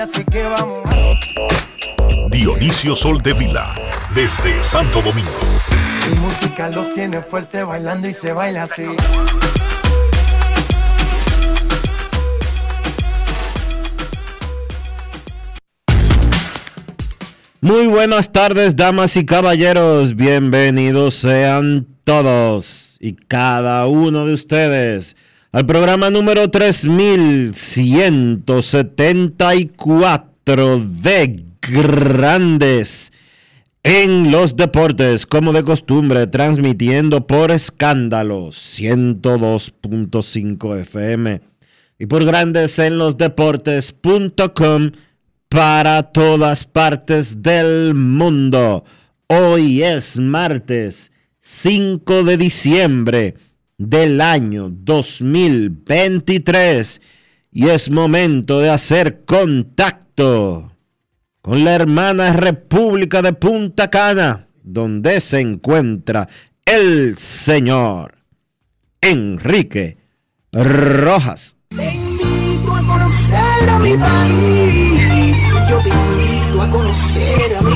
Así que vamos. Dionisio Soldevila, desde Santo Domingo. Mi música los tiene fuerte bailando y se baila así. Muy buenas tardes, damas y caballeros. Bienvenidos sean todos y cada uno de ustedes al programa número 3174 de Grandes en los Deportes, como de costumbre, transmitiendo por escándalos 102.5 FM y por Grandes en los Deportes.com para todas partes del mundo. Hoy es martes 5 de diciembre del año 2023 y es momento de hacer contacto con la hermana República de Punta Cana, donde se encuentra el señor Enrique Rojas. A mi país. Yo te invito a conocer a mi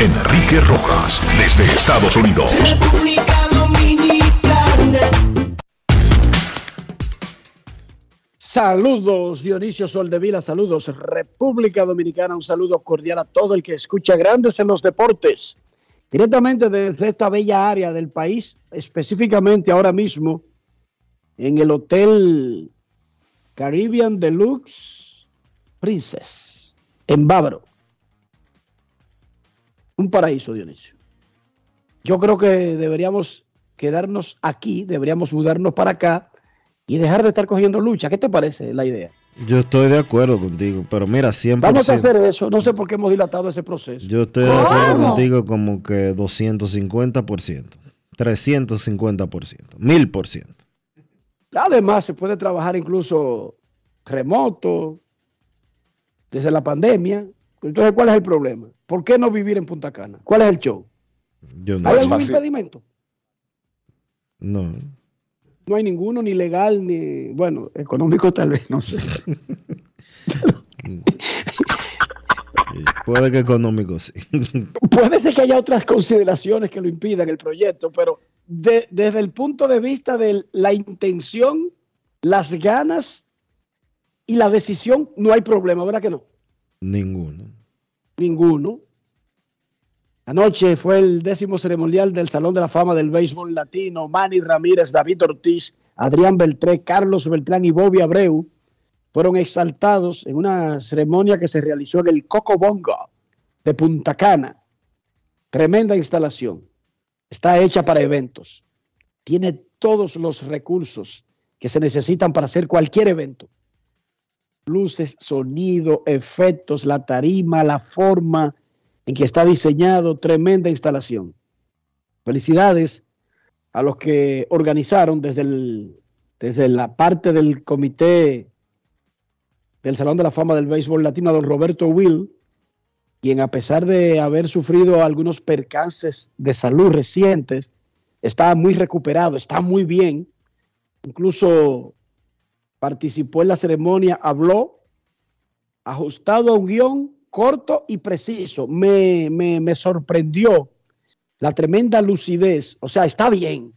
Enrique Rojas, desde Estados Unidos. República Dominicana. Saludos Dionisio Soldevila, saludos República Dominicana, un saludo cordial a todo el que escucha Grandes en los Deportes. Directamente desde esta bella área del país, específicamente ahora mismo en el Hotel Caribbean Deluxe Princess en Bávaro. Un paraíso, Dionisio. Yo creo que deberíamos quedarnos aquí, deberíamos mudarnos para acá y dejar de estar cogiendo lucha. ¿Qué te parece la idea? Yo estoy de acuerdo contigo, pero mira, siempre. Vamos a hacer eso. No sé por qué hemos dilatado ese proceso. Yo estoy de acuerdo contigo como que 250%, 350%, 1000%. Además, se puede trabajar incluso remoto, desde la pandemia. Entonces, ¿cuál es el problema? ¿Por qué no vivir en Punta Cana? ¿Cuál es el show? Yo no, ¿Hay algún impedimento? no. No hay ninguno, ni legal, ni, bueno, económico tal vez, no sé. Puede que económico sí. Puede ser que haya otras consideraciones que lo impidan el proyecto, pero de- desde el punto de vista de la intención, las ganas y la decisión, no hay problema, ¿verdad que no? Ninguno. Ninguno. Anoche fue el décimo ceremonial del Salón de la Fama del Béisbol Latino. Manny Ramírez, David Ortiz, Adrián Beltré, Carlos Beltrán y Bobby Abreu fueron exaltados en una ceremonia que se realizó en el Coco Bongo de Punta Cana. Tremenda instalación. Está hecha para eventos. Tiene todos los recursos que se necesitan para hacer cualquier evento. Luces, sonido, efectos, la tarima, la forma en que está diseñado, tremenda instalación. Felicidades a los que organizaron desde, desde la parte del comité del Salón de la Fama del Béisbol Latino, don Roberto Will, quien a pesar de haber sufrido algunos percances de salud recientes, está muy recuperado, está muy bien. Incluso participó en la ceremonia, habló ajustado a un guion corto y preciso. Me, me, me sorprendió la tremenda lucidez. O sea, está bien.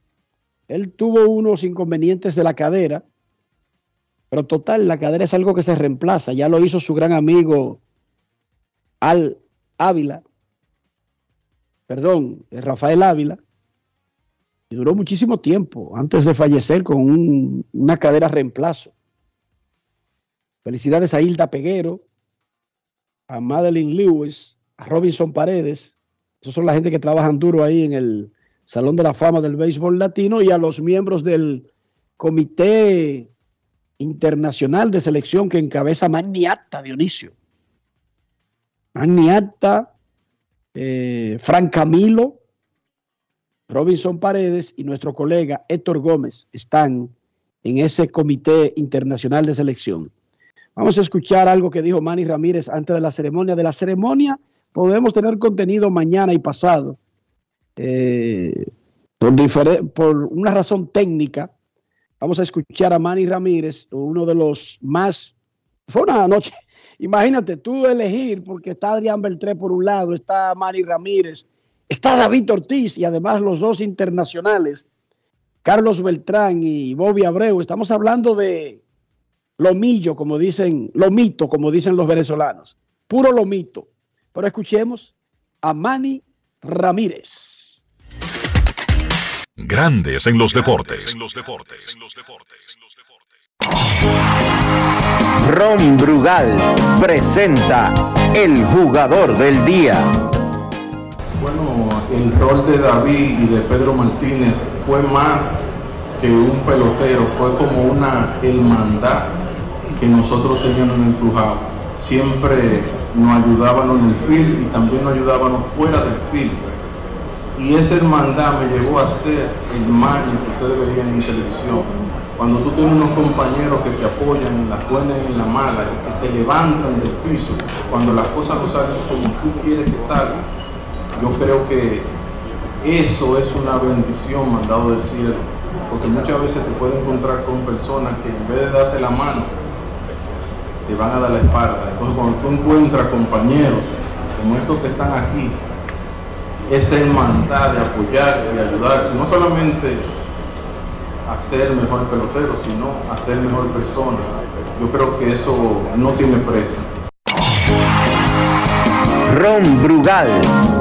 Él tuvo unos inconvenientes de la cadera, pero total, la cadera es algo que se reemplaza. Ya lo hizo su gran amigo Al Ávila, perdón, Rafael Ávila, y duró muchísimo tiempo antes de fallecer con un- una cadera reemplazo. Felicidades a Hilda Peguero, a Madeline Lewis, a Robinson Paredes. Esos son la gente que trabajan duro ahí en el Salón de la Fama del Béisbol Latino y a los miembros del Comité Internacional de Selección que encabeza Magniata Dionisio. Magniata, eh, Frank Camilo, Robinson Paredes y nuestro colega Héctor Gómez están en ese Comité Internacional de Selección. Vamos a escuchar algo que dijo Manny Ramírez antes de la ceremonia. De la ceremonia podemos tener contenido mañana y pasado. Eh, por, por una razón técnica, vamos a escuchar a Manny Ramírez, uno de los más... Fue una noche, imagínate tú elegir, porque está Adrián Beltré por un lado, está Manny Ramírez, está David Ortiz y además los dos internacionales, Carlos Beltrán y Bobby Abreu. Estamos hablando de lomillo, como dicen, lomito, como dicen los venezolanos. Puro lomito. Pero escuchemos a Manny Ramírez. Grandes en los deportes. Ron Brugal presenta el jugador del día. El rol de David y de Pedro Martínez fue más que un pelotero, fue como una hermandad que nosotros teníamos en el. Siempre nos ayudaban en el field y también nos ayudaban fuera del field. Y esa hermandad me llevó a ser el Manny que ustedes veían en televisión. Cuando tú tienes unos compañeros que te apoyan en las buenas y en las malas, que te levantan del piso, cuando las cosas no salen como tú quieres que salgan, yo creo que eso es una bendición mandado del cielo, porque muchas veces te puedes encontrar con personas que en vez de darte la mano, te van a dar la espalda. Entonces cuando tú encuentras compañeros como estos que están aquí, esa hermandad de apoyar y ayudar, no solamente a ser mejor pelotero, sino a ser mejor persona. Yo creo que eso no tiene precio. Ron Brugal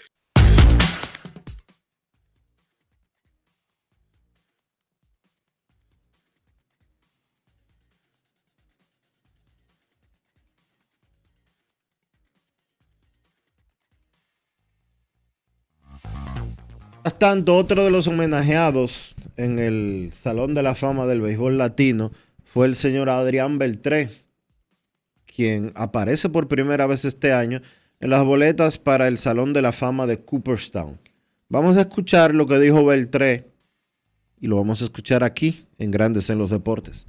Mientras tanto, otro de los homenajeados en el Salón de la Fama del Béisbol Latino fue el señor Adrián Beltré, quien aparece por primera vez este año en las boletas para el Salón de la Fama de Cooperstown. Vamos a escuchar lo que dijo Beltré y lo vamos a escuchar aquí en Grandes en los Deportes.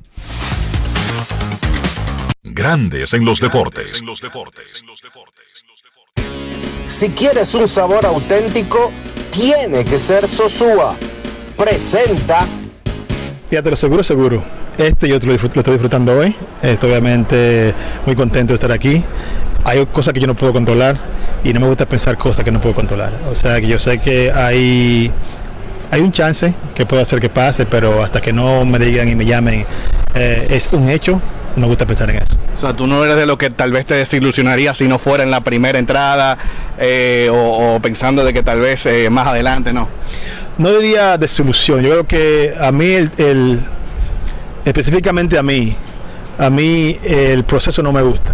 Grandes en los deportes. Si quieres un sabor auténtico, tiene que ser Sosúa. Presenta Fíjate, lo seguro, seguro. Este yo lo, estoy disfrutando hoy. Estoy obviamente muy contento de estar aquí. Hay cosas que yo no puedo controlar y no me gusta pensar cosas que no puedo controlar. O sea que yo sé que hay, hay un chance que puede hacer que pase, pero hasta que no me digan y me llamen, eh, es un hecho. No me gusta pensar en eso. O sea, tú no eres de lo que tal vez te desilusionaría si no fuera en la primera entrada eh, o, o pensando de que tal vez eh, más adelante, ¿no? no diría desilusión. Yo creo que a mí, el, el- específicamente a mí, a mí el proceso no me gusta.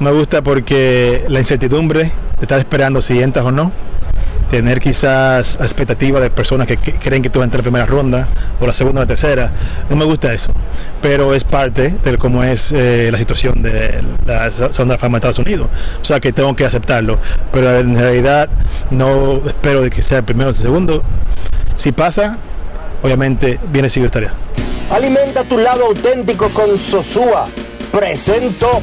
No me gusta porque la incertidumbre de estar esperando si entras o no, tener quizás expectativas de personas que, creen que tú vas a entrar en primera ronda o la segunda o la tercera, no me gusta eso. Pero es parte de cómo es eh, la situación de la la fama de Estados Unidos. O sea que tengo que aceptarlo. Pero en realidad no espero de que sea el primero o el segundo. Si pasa, obviamente viene sigue estaría. Alimenta tu lado auténtico con Sosúa. Presento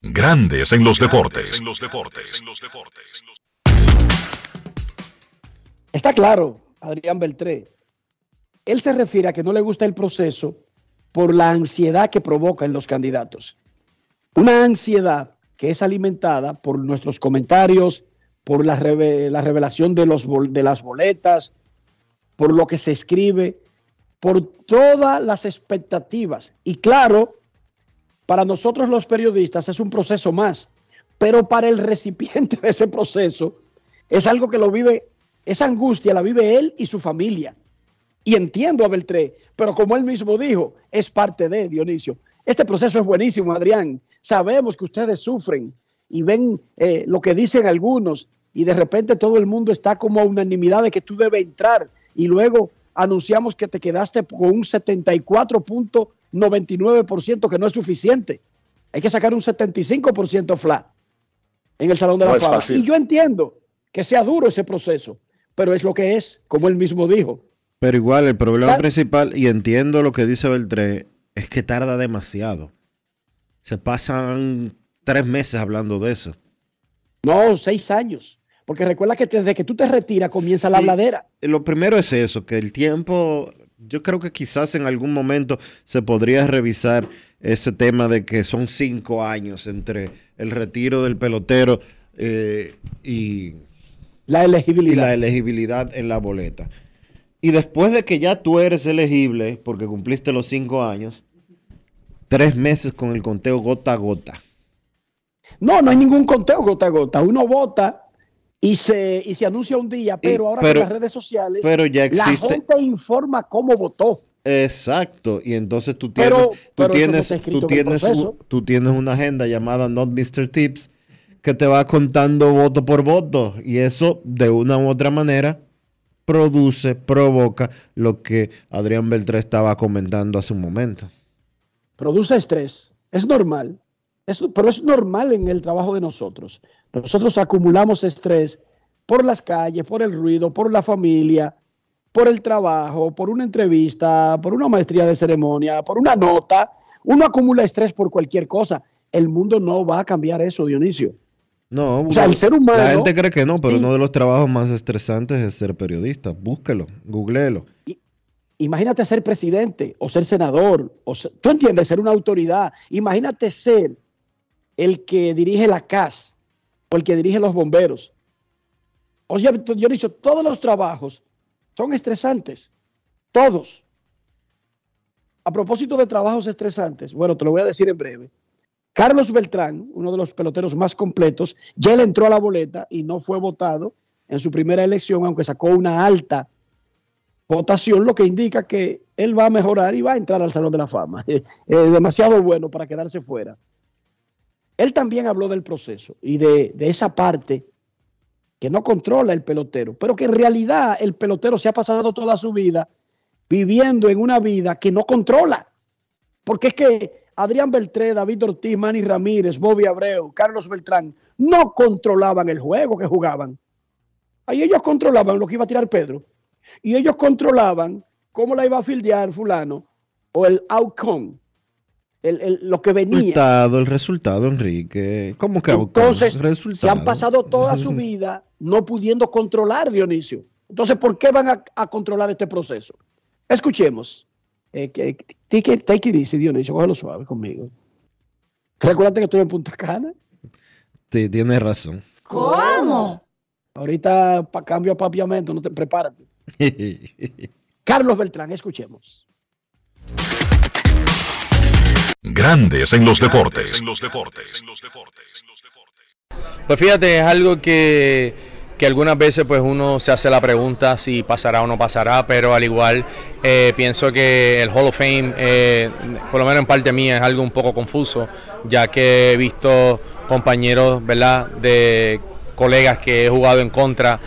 Grandes en los deportes. Está claro, Adrián Beltré. Él se refiere a que no le gusta el proceso por la ansiedad que provoca en los candidatos. Una ansiedad que es alimentada por nuestros comentarios, por la, la revelación de, los, de las boletas, por lo que se escribe, por todas las expectativas. Y claro, para nosotros los periodistas es un proceso más, pero para el recipiente de ese proceso es algo que lo vive, esa angustia la vive él y su familia. Y entiendo a Beltré, pero como él mismo dijo, es parte de Dionisio. Este proceso es buenísimo, Adrián. Sabemos que ustedes sufren y ven eh, lo que dicen algunos y de repente todo el mundo está como a unanimidad de que tú debes entrar y luego anunciamos que te quedaste con un 74.99% que no es suficiente. Hay que sacar un 75% flat en el Salón de la Fama. Y yo entiendo que sea duro ese proceso, pero es lo que es, como él mismo dijo. Pero igual, el problema principal, y entiendo lo que dice Beltré, es que tarda demasiado. Se pasan tres meses hablando de eso. No, seis años. Porque recuerda que desde que tú te retiras comienza la habladera. Lo primero es eso, que el tiempo, yo creo que quizás en algún momento se podría revisar ese tema de que son cinco años entre el retiro del pelotero eh, y la elegibilidad. y la elegibilidad en la boleta. Y después de que ya tú eres elegible, porque cumpliste los cinco años, tres meses con el conteo gota a gota. No, no hay ningún conteo gota a gota. Uno vota y se, y se anuncia un día, pero ahora con las redes sociales pero ya existe, la gente informa cómo votó. Exacto, y entonces tú tienes, tú, tienes, tú, tienes tú tienes una agenda llamada Not Mr. Tips que te va contando voto por voto y eso de una u otra manera produce, provoca lo que Adrián Beltré estaba comentando hace un momento. Produce estrés, es normal, pero es normal en el trabajo de nosotros. Nosotros acumulamos estrés por las calles, por el ruido, por la familia, por el trabajo, por una entrevista, por una maestría de ceremonia, por una nota. Uno acumula estrés por cualquier cosa. El mundo no va a cambiar eso, Dionisio. No, o sea, el ser humano. La gente cree que no, pero uno de los trabajos más estresantes es ser periodista. Búsquelo, googleelo. Imagínate ser presidente o ser senador. O Tú entiendes, ser una autoridad. Imagínate ser el que dirige la CAS o el que dirige los bomberos. Oye, yo he dicho, todos los trabajos son estresantes. Todos. A propósito de trabajos estresantes, bueno, te lo voy a decir en breve. Carlos Beltrán, uno de los peloteros más completos, ya le entró a la boleta y no fue votado en su primera elección, aunque sacó una alta votación, lo que indica que él va a mejorar y va a entrar al Salón de la Fama. Es demasiado bueno para quedarse fuera. Él también habló del proceso y de, esa parte que no controla el pelotero, pero que en realidad el pelotero se ha pasado toda su vida viviendo en una vida que no controla. Porque es que Adrián Beltré, David Ortiz, Manny Ramírez, Bobby Abreu, Carlos Beltrán no controlaban el juego que jugaban. Ahí ellos controlaban lo que iba a tirar Pedro. Y ellos controlaban cómo la iba a fildear fulano o el outcome lo que venía. El resultado, el resultado, Enrique. ¿Cómo que Entonces, se han pasado toda su vida no pudiendo controlar, Dionisio. Entonces, ¿por qué van a, controlar este proceso? Escuchemos. Eh, que, take, it, take, Dionisio, cógelo suave conmigo. Recuérdate que estoy en Punta Cana. Sí, tienes razón. ¿Cómo? Ahorita pa, cambio a papiamento, no te prepárate. Carlos Beltrán, escuchemos. Grandes en los deportes. Pues fíjate, es algo que, algunas veces pues uno se hace la pregunta si pasará o no pasará, pero al igual eh, pienso que el Hall of Fame, eh, por lo menos en parte mía, es algo un poco confuso, ya que he visto compañeros, ¿verdad? De colegas que he jugado en contra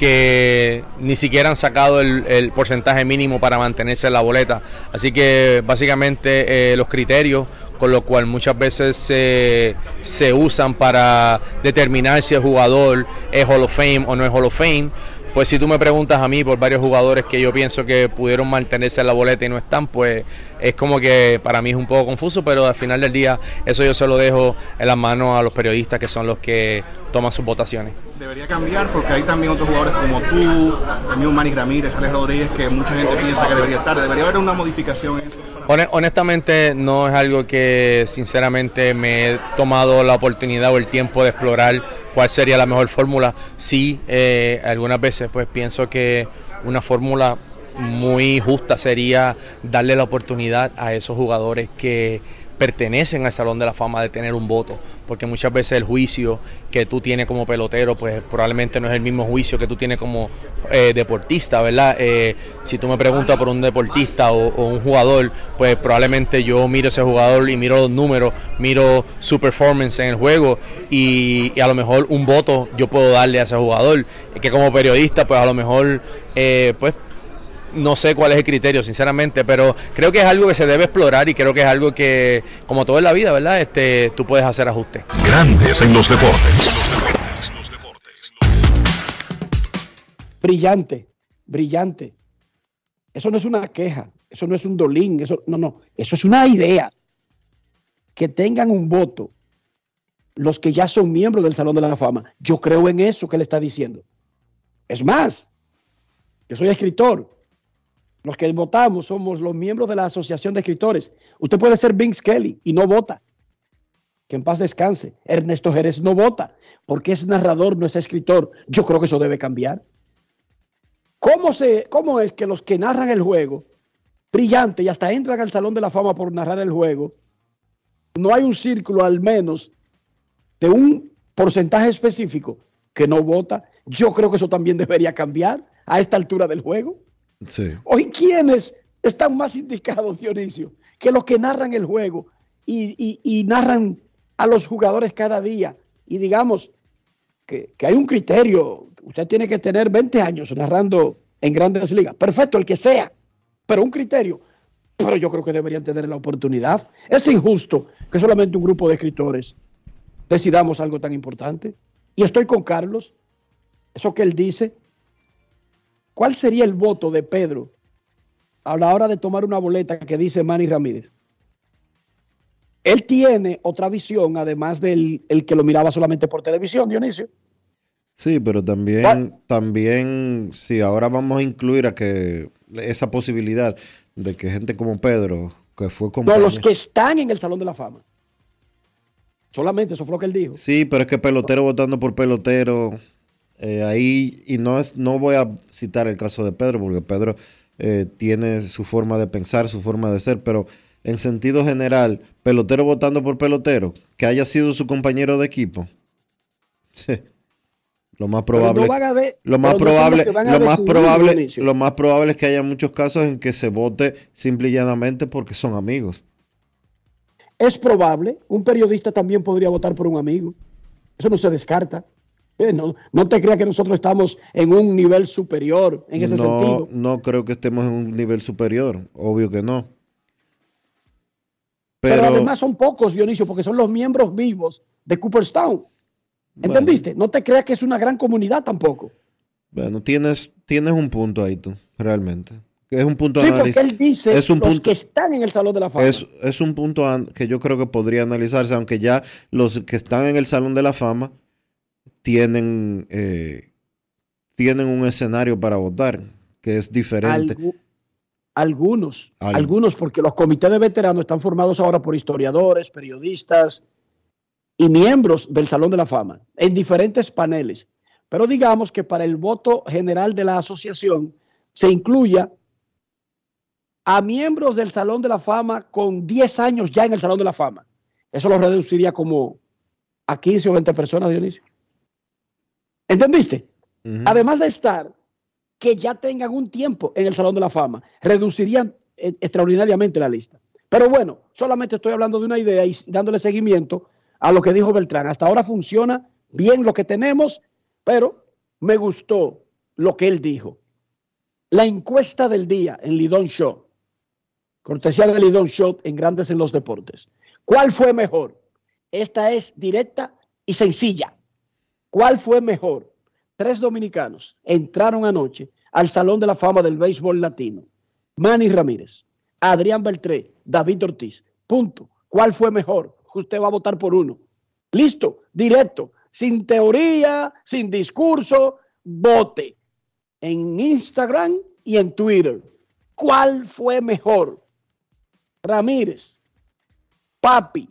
que ni siquiera han sacado el, porcentaje mínimo para mantenerse en la boleta. Así que básicamente eh, los criterios con lo cual muchas veces se, se usan para determinar si el jugador es Hall of Fame o no es Hall of Fame pues si tú me preguntas a mí por varios jugadores que yo pienso que pudieron mantenerse en la boleta y no están, pues es como que para mí es un poco confuso, pero al final del día eso yo se lo dejo en las manos a los periodistas que son los que toman sus votaciones. Debería cambiar porque hay también otros jugadores como tú, el mismo Manny Ramírez, Alex Rodríguez, que mucha gente piensa que debería estar. Debería haber una modificación en eso. Honestamente no es algo que sinceramente me he tomado la oportunidad o el tiempo de explorar cuál sería la mejor fórmula. Sí, eh, algunas veces pues pienso que una fórmula muy justa sería darle la oportunidad a esos jugadores que pertenecen al Salón de la Fama de tener un voto, porque muchas veces el juicio que tú tienes como pelotero, pues probablemente no es el mismo juicio que tú tienes como eh, deportista, ¿verdad? Eh, si tú me preguntas por un deportista o, un jugador, pues probablemente yo miro ese jugador y miro los números, miro su performance en el juego y, a lo mejor un voto yo puedo darle a ese jugador, que como periodista, pues a lo mejor, eh, pues no sé cuál es el criterio, sinceramente, pero creo que es algo que se debe explorar y creo que es algo que, como todo en la vida, ¿verdad? Este, tú puedes hacer ajustes. Grandes en los deportes. Brillante, brillante. Eso no es una queja, eso no es un dolín, eso no, no, eso es una idea. Que tengan un voto los que ya son miembros del Salón de la Fama. Yo creo en eso que le está diciendo. Es más, yo soy escritor los que votamos somos los miembros de la Asociación de Escritores. Usted puede ser Vince Kelly y no vota. Que en paz descanse. Ernesto Jerez no vota porque es narrador, no es escritor. Yo creo que eso debe cambiar. ¿Cómo, se, ¿Cómo es que los que narran el juego, brillante, y hasta entran al Salón de la Fama por narrar el juego, no hay un círculo al menos de un porcentaje específico que no vota? Yo creo que eso también debería cambiar a esta altura del juego. Hoy, ¿quiénes están más indicados, Dionisio, que los que narran el juego y, narran a los jugadores cada día? Y digamos que, hay un criterio, usted tiene que tener 20 años narrando en grandes ligas. Perfecto, el que sea, pero un criterio. Pero yo creo que deberían tener la oportunidad. Es injusto que solamente un grupo de escritores decidamos algo tan importante. Y estoy con Carlos. Eso que él dice, ¿Cuál sería el voto de Pedro a la hora de tomar una boleta que dice Manny Ramírez? Él tiene otra visión, además del el que lo miraba solamente por televisión, Dionisio. Sí, pero también, también, sí, ahora vamos a incluir a que esa posibilidad de que gente como Pedro, que fue como. No, los que están en el Salón de la Fama. Solamente, eso fue lo que él dijo. Sí, pero es que pelotero votando por pelotero, eh, ahí, y no, es, no voy a citar el caso de Pedro, porque Pedro eh, tiene su forma de pensar, su forma de ser, pero en sentido general, pelotero votando por pelotero, que haya sido su compañero de equipo. Lo más probable, lo más probable, lo más probable, lo más probable es que haya muchos casos en que se vote simple y llanamente porque son amigos. Es probable, un periodista también podría votar por un amigo. Eso no se descarta. Eh, no, te creas que nosotros estamos en un nivel superior en ese sentido. No creo que estemos en un nivel superior, obvio que no. Pero, además son pocos, Dionisio, porque son los miembros vivos de Cooperstown. ¿Entendiste? No te creas que es una gran comunidad tampoco. Bueno, tienes, tienes un punto ahí tú, realmente. Es un punto sí, porque él dice es un los que están en el Salón de la Fama. Es, es un punto que yo creo que podría analizarse, aunque ya los que están en el Salón de la Fama tienen, eh, tienen un escenario para votar que es diferente. algunos, algunos, porque los comités de veteranos están formados ahora por historiadores, periodistas y miembros del Salón de la Fama en diferentes paneles. Pero digamos que para el voto general de la asociación se incluya a miembros del Salón de la Fama con 10 años ya en el Salón de la Fama. Eso lo reduciría como a 15 o 20 personas, Dionisio. ¿Entendiste? Además de estar, que ya tengan un tiempo en el Salón de la Fama, reducirían eh, extraordinariamente la lista. Pero bueno, solamente estoy hablando de una idea y dándole seguimiento a lo que dijo Beltrán. Hasta ahora funciona bien lo que tenemos, pero me gustó lo que él dijo. La encuesta del día en Lidón Show, cortesía de Lidón Show en Grandes en los Deportes. ¿Cuál fue mejor? Esta es directa y sencilla. ¿Cuál fue mejor? Tres dominicanos entraron anoche al Salón de la Fama del Béisbol Latino. Manny Ramírez, Adrián Beltré, David Ortiz. Punto. ¿Cuál fue mejor? Usted va a votar por uno. Listo, directo, sin teoría, sin discurso, vote en Instagram y en Twitter. ¿Cuál fue mejor? Ramírez, Papi,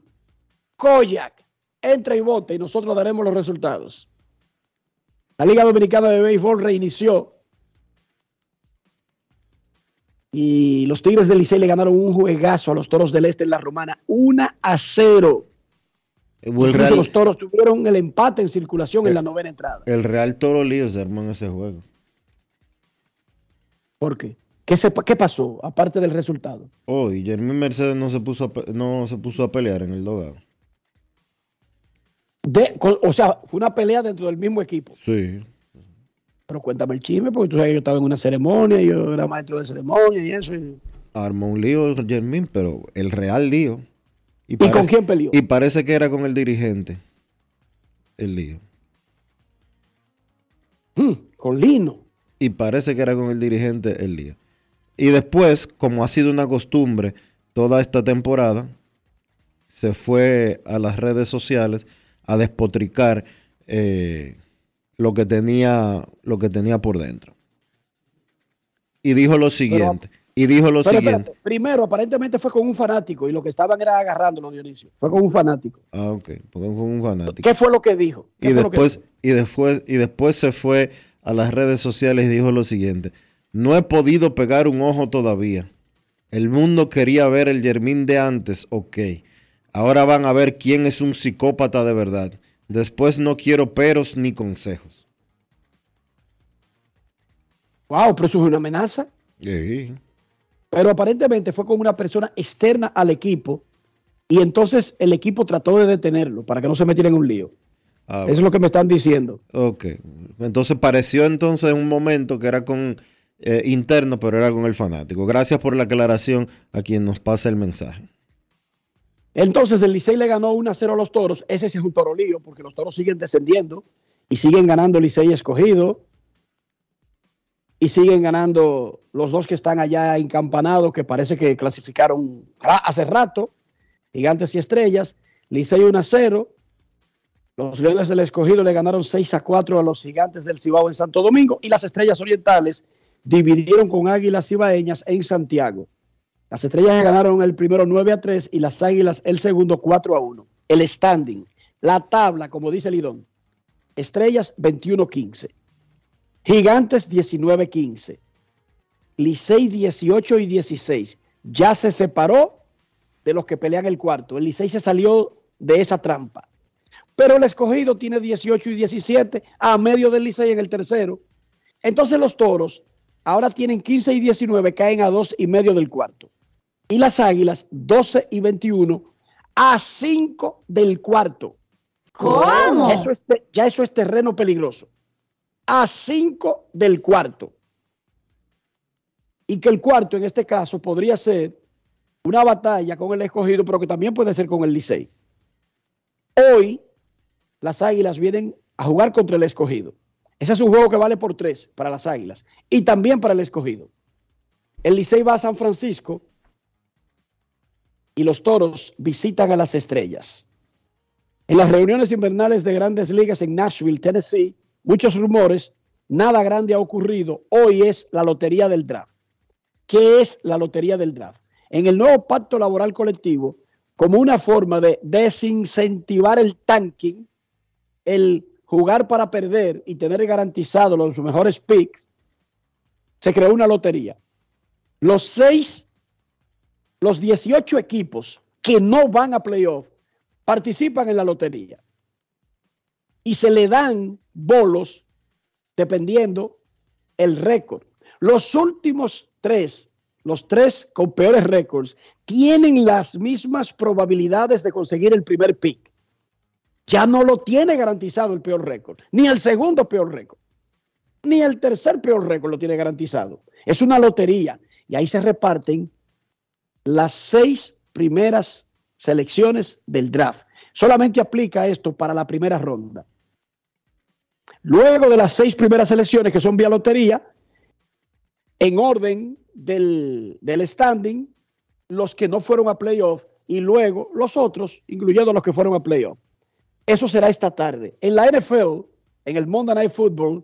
Koyak, entra y vote y nosotros daremos los resultados. La Liga Dominicana de Béisbol reinició y los Tigres del Licey le ganaron un juegazo a los Toros del Este en la Romana, 1 a 0. Incluso los Toros tuvieron el empate en circulación en la novena entrada. El Real Toro Lío se armó en ese juego. ¿Por qué? ¿Qué, se, ¿Qué pasó, aparte del resultado? Oh, y Jeremy Mercedes no se puso a, no se puso a pelear en el dogado. De, o sea, fue una pelea dentro del mismo equipo. Sí. Pero cuéntame el chisme, porque tú sabes que yo estaba en una ceremonia, yo era maestro de ceremonia y eso. Y... Armó un lío Jermín, pero el real lío. ¿Y, parece, con quién peleó? Y parece que era con el dirigente. El lío. Hmm, con Lino. Y parece que era con el dirigente el lío. Y después, como ha sido una costumbre toda esta temporada, se fue a las redes sociales a despotricar eh, lo que tenía lo que tenía por dentro. Y dijo lo siguiente. Pero, y dijo lo siguiente. Espérate, primero, aparentemente fue con un fanático y lo que estaban era agarrándolo, Dionisio. Fue con un fanático. Ah, ok. Fue con un fanático. ¿Qué fue lo que dijo? Y después, dijo? y después, y después se fue a las redes sociales y dijo lo siguiente. No he podido pegar un ojo todavía. El mundo quería ver el Germín de antes, ok. Ahora van a ver quién es un psicópata de verdad. Después no quiero peros ni consejos. Wow, pero eso es una amenaza. Sí. Pero aparentemente fue con una persona externa al equipo y entonces el equipo trató de detenerlo para que no se metiera en un lío. Ah, Eso es lo que me están diciendo. Ok. Entonces pareció entonces en un momento que era con eh, interno, pero era con el fanático. Gracias por la aclaración a quien nos pasa el mensaje. Entonces el Licey le ganó 1 a 0 a los toros. Ese es un toro lío porque los toros siguen descendiendo y siguen ganando Licey escogido. Y siguen ganando los dos que están allá encampanados, que parece que clasificaron hace rato. Gigantes y estrellas. Licey 1 a 0. Los Leones del Escogido le ganaron 6 a 4 a los Gigantes del Cibao en Santo Domingo. Y las Estrellas Orientales dividieron con Águilas Cibaeñas en Santiago. Las estrellas ganaron el primero 9 a 3 y las águilas el segundo 4 a 1. El standing, la tabla, como dice Lidón. Estrellas 21-15. Gigantes 19-15. Licey 18 y 16. Ya se separó de los que pelean el cuarto. El Licey se salió de esa trampa. Pero el escogido tiene 18 y 17 a medio del Licey en el tercero. Entonces los toros ahora tienen 15 y 19, caen a 2 y medio del cuarto y las Águilas 12 y 21 a 5 del cuarto. ¿Cómo? Eso es, ya eso es terreno peligroso. A 5 del cuarto. Y que el cuarto en este caso podría ser una batalla con el escogido, pero que también puede ser con el Licey. Hoy las Águilas vienen a jugar contra el escogido. Ese es un juego que vale por tres para las Águilas y también para el escogido. El Licey va a San Francisco y los toros visitan a las estrellas. En las reuniones invernales de grandes ligas en Nashville, Tennessee, muchos rumores, nada grande ha ocurrido. Hoy es la lotería del draft. ¿Qué es la lotería del draft? En el nuevo pacto laboral colectivo, como una forma de desincentivar el tanking, el jugar para perder y tener garantizado los mejores picks, se creó una lotería. Los seis los 18 equipos que no van a playoff participan en la lotería y se le dan bolos dependiendo el récord. Los últimos tres, los tres con peores récords, tienen las mismas probabilidades de conseguir el primer pick. ya no lo tiene garantizado el peor récord, ni el segundo peor récord, ni el tercer peor récord lo tiene garantizado. Es una lotería y ahí se reparten las seis primeras selecciones del draft. Solamente aplica esto para la primera ronda. Luego de las seis primeras selecciones que son vía lotería, en orden del, del standing, los que no fueron a playoff y luego los otros, incluyendo los que fueron a playoff. Eso será esta tarde. En la NFL, en el Monday Night Football,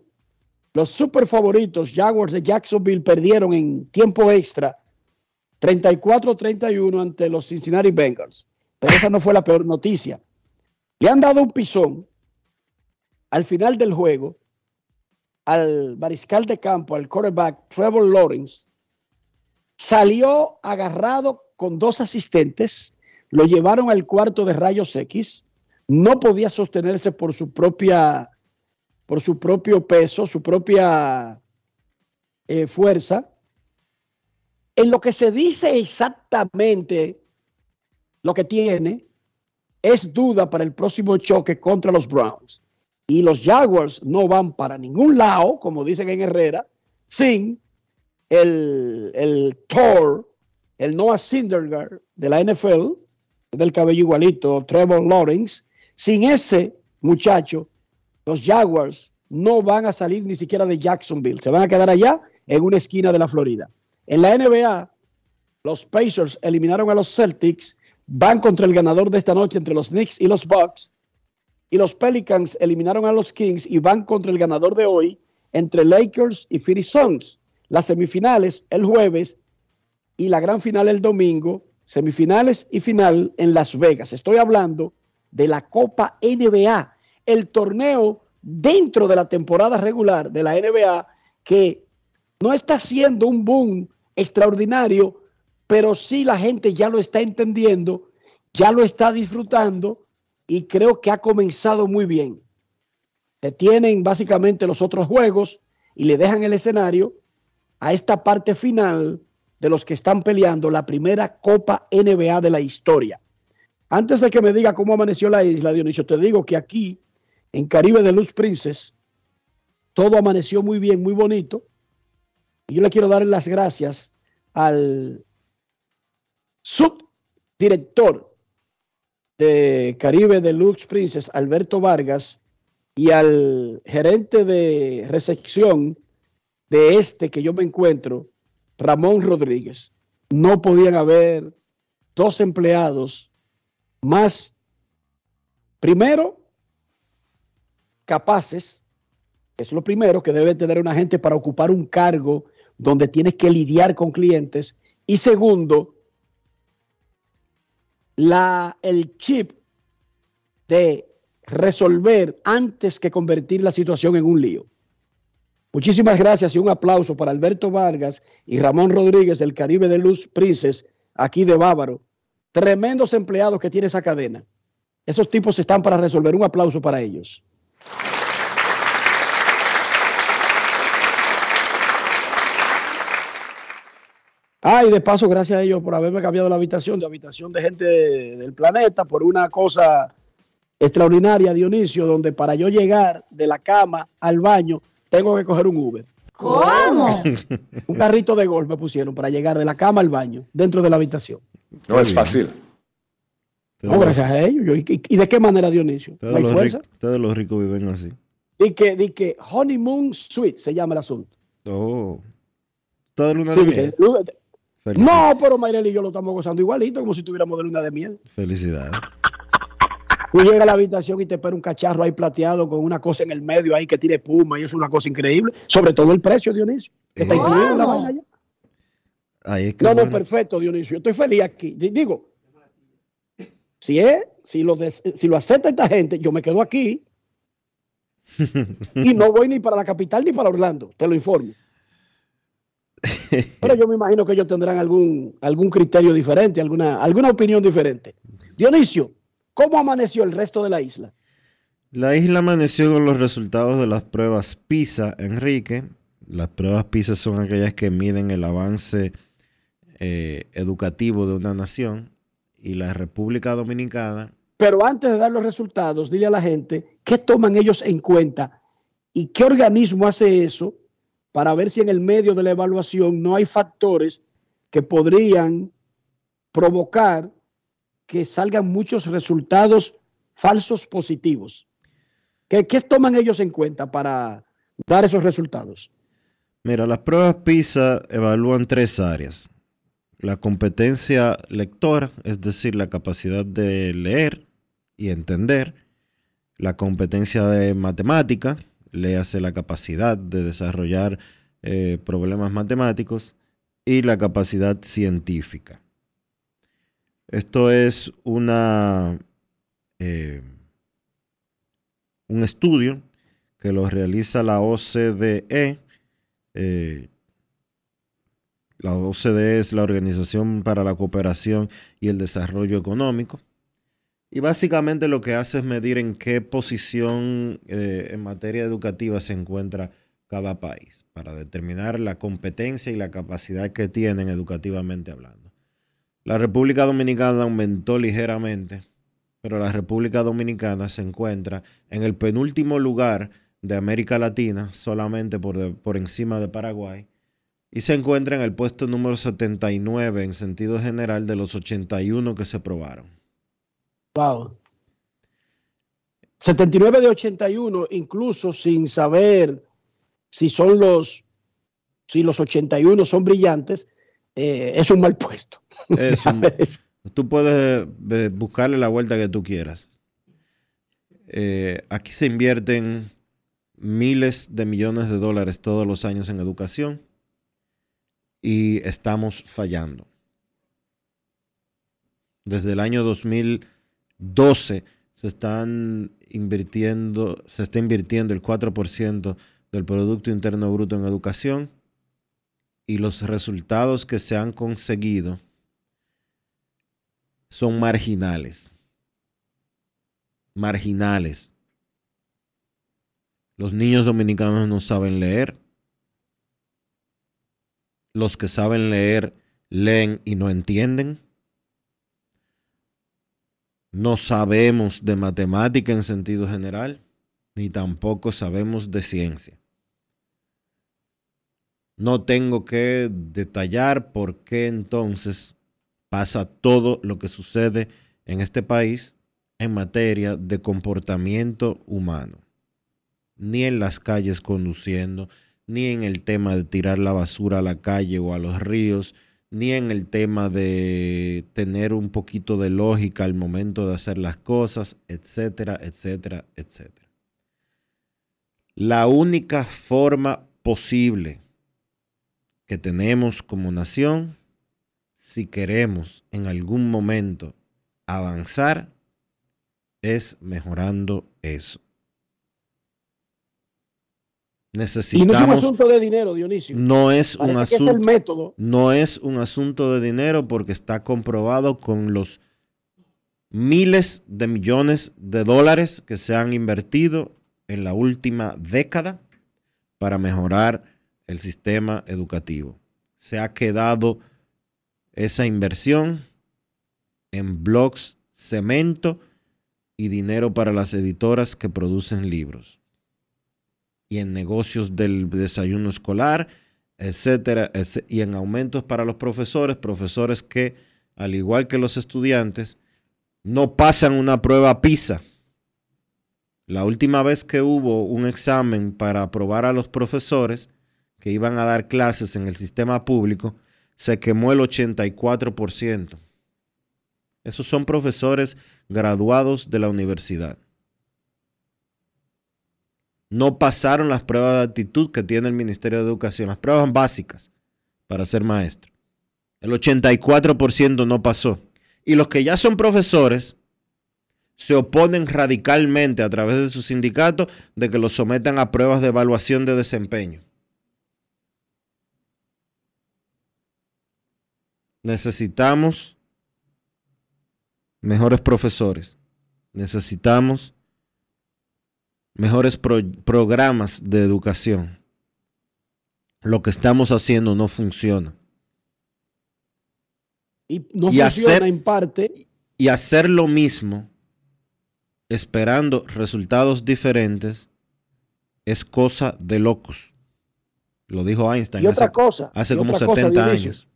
los super favoritos Jaguars de Jacksonville perdieron en tiempo extra 34-31 ante los Cincinnati Bengals. Pero esa no fue la peor noticia. Le han dado un pisón al final del juego al mariscal de campo, al quarterback Trevor Lawrence. Salió agarrado con dos asistentes, lo llevaron al cuarto de rayos X, no podía sostenerse por su propia, por su propio peso, su propia eh, fuerza. En lo que se dice exactamente lo que tiene es duda para el próximo choque contra los Browns. Y los Jaguars no van para ningún lado, como dicen en Herrera, sin el, el Thor, el Noah Syndergaard de la NFL, del cabello igualito, Trevor Lawrence, sin ese muchacho, los Jaguars no van a salir ni siquiera de Jacksonville, se van a quedar allá en una esquina de la Florida. En la NBA, los Pacers eliminaron a los Celtics, van contra el ganador de esta noche entre los Knicks y los Bucks, y los Pelicans eliminaron a los Kings y van contra el ganador de hoy entre Lakers y Phoenix Suns. Las semifinales el jueves y la gran final el domingo, semifinales y final en Las Vegas. Estoy hablando de la Copa NBA, el torneo dentro de la temporada regular de la NBA que no está siendo un boom extraordinario, pero sí la gente ya lo está entendiendo, ya lo está disfrutando y creo que ha comenzado muy bien. tienen básicamente los otros juegos y le dejan el escenario a esta parte final de los que están peleando la primera Copa NBA de la historia. Antes de que me diga cómo amaneció la isla, Dionisio, te digo que aquí, en Caribe de Luz Princess, todo amaneció muy bien, muy bonito. Y yo le quiero dar las gracias al subdirector de Caribe de Lux Princess, Alberto Vargas, y al gerente de recepción de este que yo me encuentro, Ramón Rodríguez. No podían haber dos empleados más, primero, capaces, es lo primero que debe tener una gente para ocupar un cargo donde tienes que lidiar con clientes, y segundo, la, el chip de resolver antes que convertir la situación en un lío. Muchísimas gracias y un aplauso para Alberto Vargas y Ramón Rodríguez del Caribe de Luz Princes, aquí de Bávaro. Tremendos empleados que tiene esa cadena. Esos tipos están para resolver. Un aplauso para ellos. Ah, y de paso, gracias a ellos por haberme cambiado la habitación de habitación de gente del planeta por una cosa extraordinaria, Dionisio, donde para yo llegar de la cama al baño tengo que coger un Uber. ¿Cómo? un carrito de golf me pusieron para llegar de la cama al baño, dentro de la habitación. No es fácil. No, gracias a ellos. ¿Y, de qué manera, Dionisio? ¿No hay fuerza? Todos los ricos viven así. Y que, di que Honeymoon Suite se llama el asunto. Oh. Toda luna de miel. No, pero Mayrel y yo lo estamos gozando igualito, como si tuviéramos de luna de miel. Felicidades. Tú llegas a la habitación y te espera un cacharro ahí plateado con una cosa en el medio ahí que tiene puma y es una cosa increíble. Sobre todo el precio, Dionisio. está incluido en la vaina Ahí no, no, perfecto, Dionisio. Estoy feliz aquí. Digo, si es, si lo, si lo acepta esta gente, yo me quedo aquí y no voy ni para la capital ni para Orlando, te lo informo. Pero yo me imagino que ellos tendrán algún, algún criterio diferente, alguna, alguna opinión diferente. Dionisio, ¿cómo amaneció el resto de la isla? La isla amaneció con los resultados de las pruebas PISA, Enrique. Las pruebas PISA son aquellas que miden el avance eh, educativo de una nación y la República Dominicana Pero antes de dar los resultados, dile a la gente qué toman ellos en cuenta y qué organismo hace eso para ver si en el medio de la evaluación no hay factores que podrían provocar que salgan muchos resultados falsos positivos. ¿Qué, qué toman ellos en cuenta para dar esos resultados? Mira, las pruebas PISA evalúan tres áreas. La competencia lectora, es decir, la capacidad de leer y entender. La competencia de matemática, le hace la capacidad de desarrollar eh, problemas matemáticos. Y la capacidad científica. Esto es una, eh, un estudio que lo realiza la OCDE. Eh, la OCDE es la Organización para la Cooperación y el Desarrollo Económico. Y básicamente lo que hace es medir en qué posición eh, en materia educativa se encuentra cada país para determinar la competencia y la capacidad que tienen educativamente hablando. La República Dominicana aumentó ligeramente, pero la República Dominicana se encuentra en el penúltimo lugar de América Latina, solamente por, por encima de Paraguay, y se encuentra en el puesto número 79 en sentido general de los 81 que se probaron. Wow. 79 de 81, incluso sin saber si son los, si los 81 son brillantes, eh, es un mal puesto. tú puedes eh, buscarle la vuelta que tú quieras. Eh, aquí se invierten miles de millones de dólares todos los años en educación y estamos fallando. Desde el año 2012 se están invirtiendo, se está invirtiendo el 4% del Producto Interno Bruto en educación y los resultados que se han conseguido son marginales. Marginales. Los niños dominicanos no saben leer. Los que saben leer leen y no entienden. No sabemos de matemática en sentido general, ni tampoco sabemos de ciencia. No tengo que detallar por qué entonces pasa todo lo que sucede en este país en materia de comportamiento humano. Ni en las calles conduciendo, ni en el tema de tirar la basura a la calle o a los ríos, ni en el tema de tener un poquito de lógica al momento de hacer las cosas, etcétera, etcétera, etcétera. La única forma posible que tenemos como nación, si queremos en algún momento avanzar, es mejorando eso. Necesitamos, y no es un asunto de dinero, Dionisio. No es un asunto. Es el método. No es un asunto de dinero porque está comprobado con los miles de millones de dólares que se han invertido en la última década para mejorar el sistema educativo. Se ha quedado esa inversión en blogs, cemento y dinero para las editoras que producen libros. Y en negocios del desayuno escolar, etcétera, y en aumentos para los profesores, profesores que, al igual que los estudiantes, no pasan una prueba PISA. La última vez que hubo un examen para aprobar a los profesores, que iban a dar clases en el sistema público, se quemó el 84%. Esos son profesores graduados de la universidad. No pasaron las pruebas de actitud que tiene el Ministerio de Educación, las pruebas básicas para ser maestro. El 84% no pasó. Y los que ya son profesores se oponen radicalmente a través de su sindicato de que los sometan a pruebas de evaluación de desempeño. necesitamos mejores profesores, necesitamos mejores programas de educación. Lo que estamos haciendo no funciona. Y no funciona en parte. Y hacer lo mismo esperando resultados diferentes es cosa de locos. Lo dijo Einstein Y otra hace, cosa. hace y como otra cosa, 70 Dionisio. años.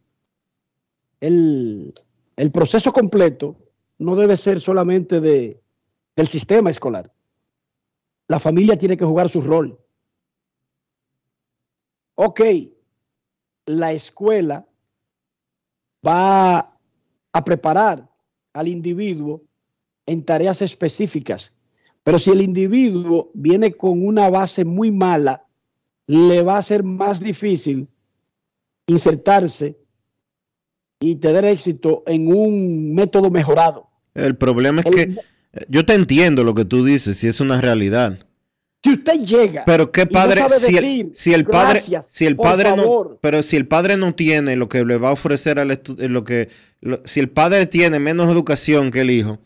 El, el proceso completo no debe ser solamente de, del sistema escolar. La familia tiene que jugar su rol. Ok, la escuela va a preparar al individuo en tareas específicas, pero si el individuo viene con una base muy mala, le va a ser más difícil insertarse y tener éxito en un método mejorado. El problema es El- que yo te entiendo lo que tú dices, si es una realidad. Si usted llega Pero qué no padre si, el, decir, si el padre "Gracias, si el padre no favor". pero si el padre no tiene lo que le va a ofrecer al eh, lo que lo- si el padre tiene menos educación que el hijo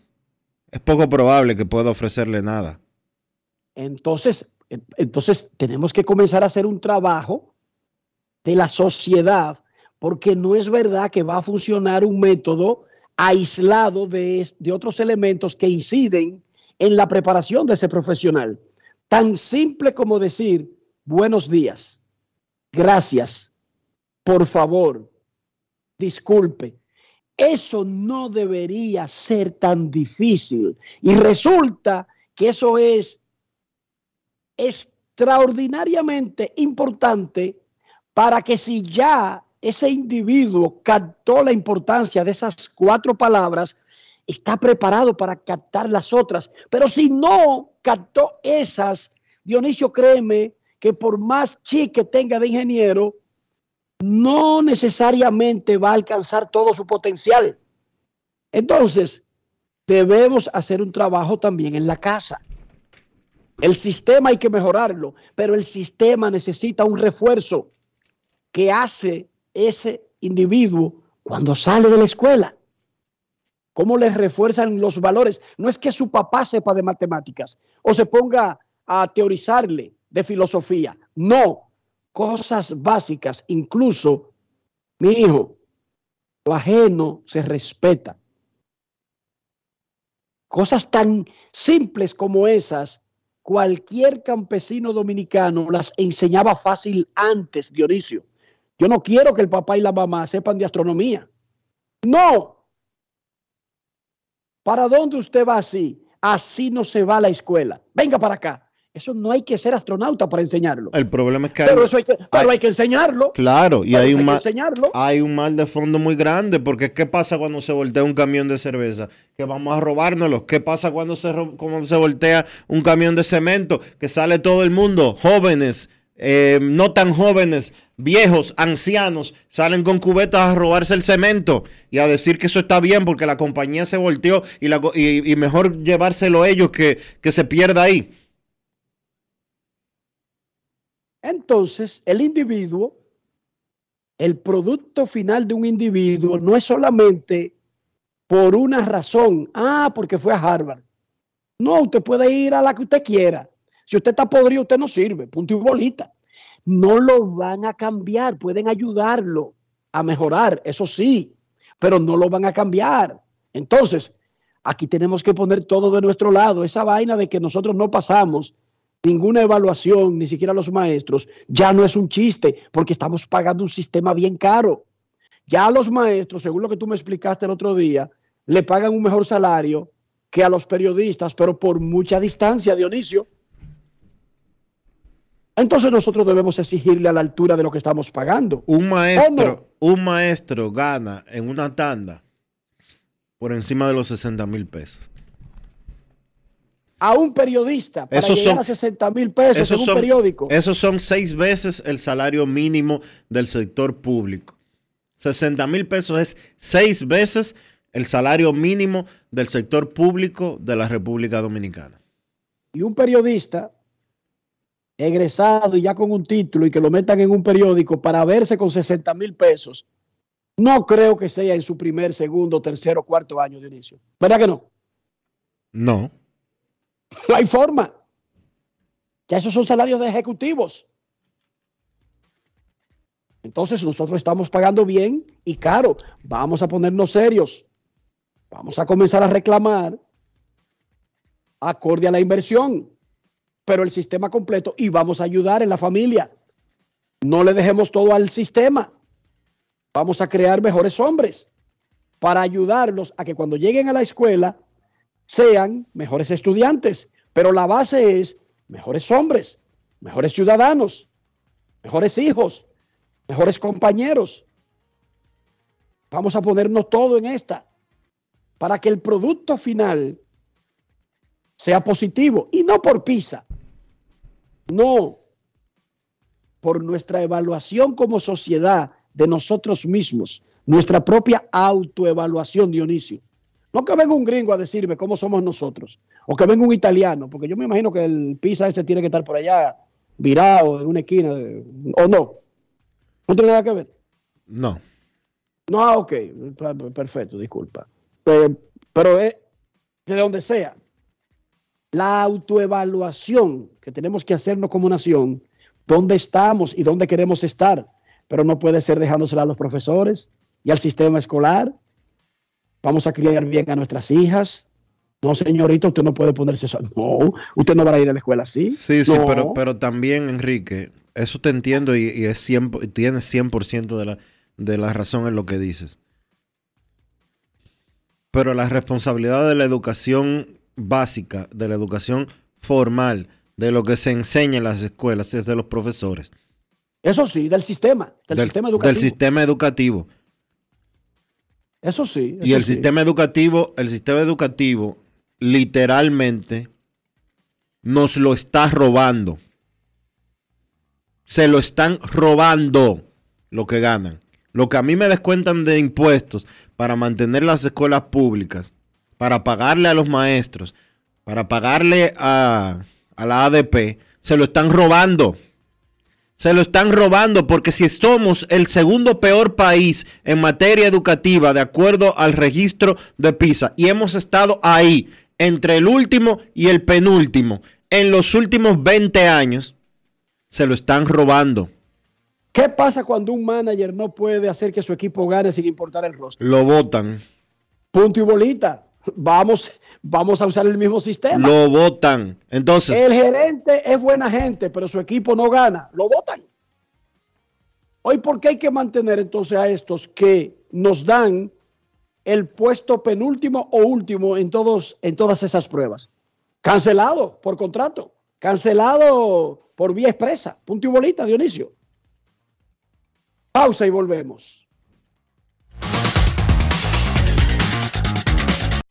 es poco probable que pueda ofrecerle nada. Entonces, entonces tenemos que comenzar a hacer un trabajo de la sociedad, porque no es verdad que va a funcionar un método aislado de, de otros elementos que inciden en la preparación de ese profesional. Tan simple como decir buenos días, gracias, por favor, disculpe. Eso no debería ser tan difícil. Y resulta que eso es extraordinariamente importante para que si ya ese individuo captó la importancia de esas cuatro palabras, está preparado para captar las otras. Pero si no captó esas, Dionisio, créeme que por más chi que tenga de ingeniero, no necesariamente va a alcanzar todo su potencial. Entonces, debemos hacer un trabajo también en la casa. El sistema hay que mejorarlo, pero el sistema necesita un refuerzo que hace ese individuo cuando sale de la escuela. ¿Cómo le refuerzan los valores? No es que su papá sepa de matemáticas o se ponga a teorizarle de filosofía. No, cosas básicas, incluso, mi hijo, lo ajeno se respeta. Cosas tan simples como esas, cualquier campesino dominicano las enseñaba fácil antes, Dionisio. Yo no quiero que el papá y la mamá sepan de astronomía. No. ¿Para dónde usted va así? Así no se va a la escuela. Venga para acá. Eso no hay que ser astronauta para enseñarlo. El problema es que Pero hay, eso hay que, pero hay que enseñarlo. claro, y hay un mal, enseñarlo. hay un mal de fondo muy grande, porque ¿qué pasa cuando se voltea un camión de cerveza? Que vamos a robárnoslo. ¿Qué pasa cuando se, cuando se voltea un camión de cemento? Que sale todo el mundo, jóvenes, eh, no tan jóvenes, viejos, ancianos, salen con cubetas a robarse el cemento y a decir que eso está bien porque la compañía se volteó y, y mejor llevárselo ellos que, que se pierda ahí. Entonces, el individuo, el producto final de un individuo no es solamente por una razón, ah, porque fue a Harvard. No, usted puede ir a la que usted quiera. Si usted está podrido, usted no sirve, punto y bolita. No lo van a cambiar, pueden ayudarlo a mejorar, eso sí, pero no lo van a cambiar. Entonces, aquí tenemos que poner todo de nuestro lado. Esa vaina de que nosotros no pasamos ninguna evaluación, ni siquiera los maestros, ya no es un chiste, porque estamos pagando un sistema bien caro. Ya a los maestros, según lo que tú me explicaste el otro día, le pagan un mejor salario que a los periodistas, pero por mucha distancia, Dionisio. Entonces nosotros debemos exigirle a la altura de lo que estamos pagando. Un maestro, un maestro gana en una tanda por encima de los 60 mil pesos. A un periodista para Esos llegar son- a 60 mil pesos en Esos un son, periódico. esos son seis veces el salario mínimo del sector público. 60 mil pesos es seis veces el salario mínimo del sector público de la República Dominicana. y un periodista egresado y ya con un título y que lo metan en un periódico para verse con 60 mil pesos, no creo que sea en su primer, segundo, tercero, cuarto año de inicio. ¿Verdad que no? No. No hay forma. Ya esos son salarios de ejecutivos. Entonces nosotros estamos pagando bien y caro. Vamos a ponernos serios. Vamos a comenzar a reclamar acorde a la inversión, pero el sistema completo y vamos a ayudar en la familia. No le dejemos todo al sistema. Vamos a crear mejores hombres para ayudarlos a que cuando lleguen a la escuela sean mejores estudiantes. Pero la base es mejores hombres, mejores ciudadanos, mejores hijos, mejores compañeros. Vamos a ponernos todo en esta para que el producto final sea positivo y no por PISA, no por nuestra evaluación como sociedad de nosotros mismos, nuestra propia autoevaluación, Dionisio. No que venga un gringo a decirme cómo somos nosotros, o que venga un italiano, porque yo me imagino que el PISA ese tiene que estar por allá virado en una esquina, o no. ¿No tiene nada que ver? No. No, ok, perfecto, disculpa. Pero, pero es de donde sea. La autoevaluación que tenemos que hacernos como nación, dónde estamos y dónde queremos estar, pero no puede ser dejándosela a los profesores y al sistema escolar. Vamos a criar bien a nuestras hijas. No, señorita, usted no puede ponerse eso. No, usted no va a ir a la escuela así. Sí, sí, pero, pero también, Enrique, eso te entiendo y, es 100, tienes 100% de la, de la razón en lo que dices. Pero la responsabilidad de la educación básica, de la educación formal, de lo que se enseña en las escuelas, es de los profesores. Eso sí, del sistema, del, sistema educativo. Del sistema educativo. Eso sí. y el sistema educativo, el sistema educativo literalmente nos lo está robando. Se lo están robando lo que ganan. Lo que a mí me descuentan de impuestos para mantener las escuelas públicas, para pagarle a los maestros, para pagarle a, a la ADP, se lo están robando. Se lo están robando porque si somos el segundo peor país en materia educativa de acuerdo al registro de PISA y hemos estado ahí entre el último y el penúltimo en los últimos 20 años, se lo están robando. ¿Qué pasa cuando un manager no puede hacer que su equipo gane sin importar el rostro? Lo votan. Punto y bolita. Vamos, vamos a usar el mismo sistema. Lo votan. Entonces. El gerente es buena gente, pero su equipo no gana. Lo votan. Hoy, ¿por qué hay que mantener entonces a estos que nos dan el puesto penúltimo o último en, todos, en todas esas pruebas? Cancelado por contrato. Cancelado por vía expresa. Punto y bolita, Dionisio. Pausa y volvemos.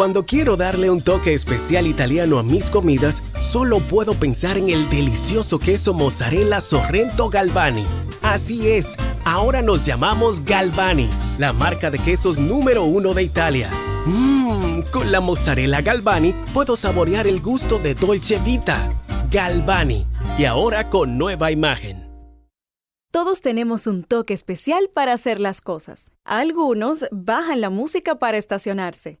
Cuando quiero darle un toque especial italiano a mis comidas, solo puedo pensar en el delicioso queso mozzarella Sorrento Galvani. Así es, ahora nos llamamos Galvani, la marca de quesos número uno de Italia. Mmm, con la mozzarella Galvani puedo saborear el gusto de Dolce Vita. Galvani, y ahora con nueva imagen. Todos tenemos un toque especial para hacer las cosas. Algunos bajan la música para estacionarse.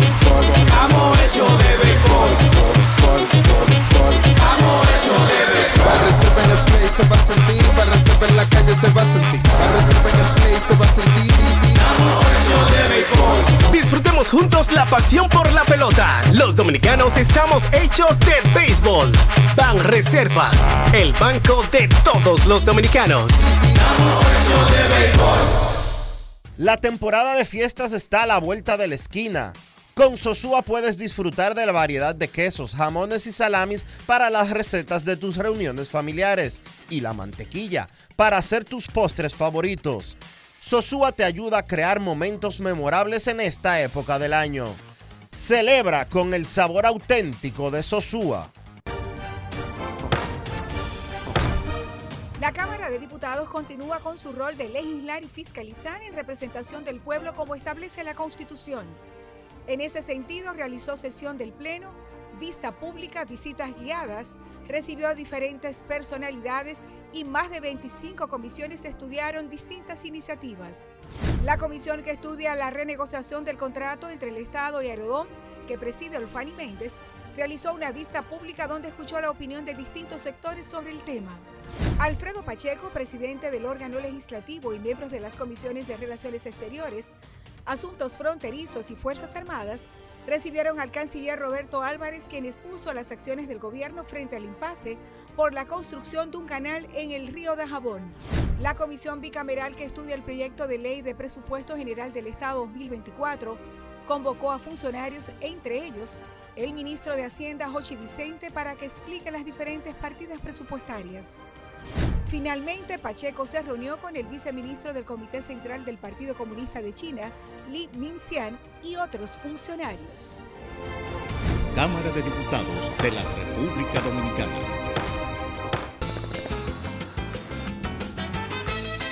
Amo hecho de béisbol. Amo hecho de béisbol. Para en el play se va a sentir. Para en la calle se va a sentir. Para en el play se va a sentir. Amo hecho de béisbol. Disfrutemos juntos la pasión por la pelota. Los dominicanos estamos hechos de béisbol. Ban Reservas, el banco de todos los dominicanos. Amo hecho de béisbol. La temporada de fiestas está a la vuelta de la esquina. Con Sosúa puedes disfrutar de la variedad de quesos, jamones y salamis para las recetas de tus reuniones familiares y la mantequilla para hacer tus postres favoritos. Sosúa te ayuda a crear momentos memorables en esta época del año. Celebra con el sabor auténtico de Sosúa. La Cámara de Diputados continúa con su rol de legislar y fiscalizar en representación del pueblo como establece la Constitución. En ese sentido, realizó sesión del Pleno, vista pública, visitas guiadas, recibió a diferentes personalidades y más de 25 comisiones estudiaron distintas iniciativas. La comisión que estudia la renegociación del contrato entre el Estado y Aerodón, que preside Olfani Méndez, realizó una vista pública donde escuchó la opinión de distintos sectores sobre el tema. Alfredo Pacheco, presidente del órgano legislativo y miembros de las comisiones de Relaciones Exteriores, Asuntos Fronterizos y Fuerzas Armadas, recibieron al canciller Roberto Álvarez, quien expuso las acciones del gobierno frente al impasse por la construcción de un canal en el río de Jabón. La comisión bicameral que estudia el proyecto de ley de presupuesto general del Estado 2024 convocó a funcionarios, entre ellos el ministro de Hacienda, Jochi Vicente, para que explique las diferentes partidas presupuestarias. Finalmente, Pacheco se reunió con el viceministro del Comité Central del Partido Comunista de China, Li Minxian, y otros funcionarios. Cámara de Diputados de la República Dominicana.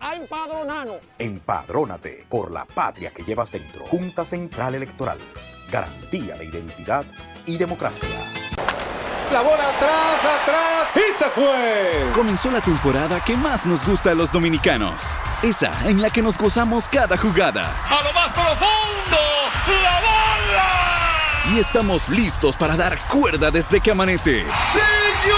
a empadronarnos. Empadrónate por la patria que llevas dentro. Junta Central Electoral. Garantía de identidad y democracia. La bola atrás, atrás y se fue. Comenzó la temporada que más nos gusta a los dominicanos. Esa en la que nos gozamos cada jugada. A lo más profundo, la bola. Y estamos listos para dar cuerda desde que amanece. ¡Señores!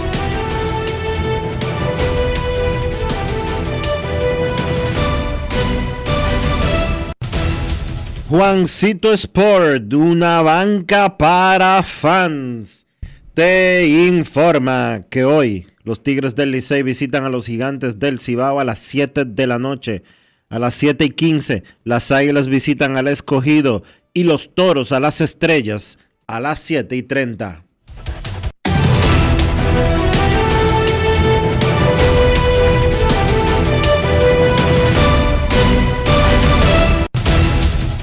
Juancito Sport, una banca para fans, te informa que hoy los Tigres del Licey visitan a los Gigantes del Cibao a las 7 de la noche. A las 7 y 15, las Águilas visitan al Escogido y los Toros a las Estrellas a las 7 y 30.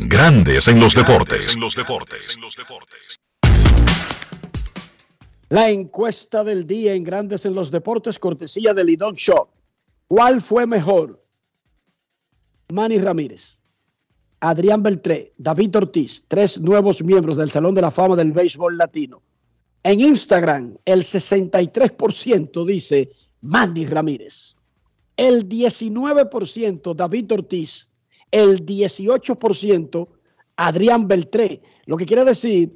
Grandes en los deportes. La encuesta del día en Grandes en los Deportes, cortesía de Lidón Shop. ¿Cuál fue mejor? Manny Ramírez, Adrián Beltré, David Ortiz, tres nuevos miembros del Salón de la Fama del Béisbol Latino. En Instagram, el 63% dice Manny Ramírez, el 19% David Ortiz, el 18% Adrián Beltré. Lo que quiere decir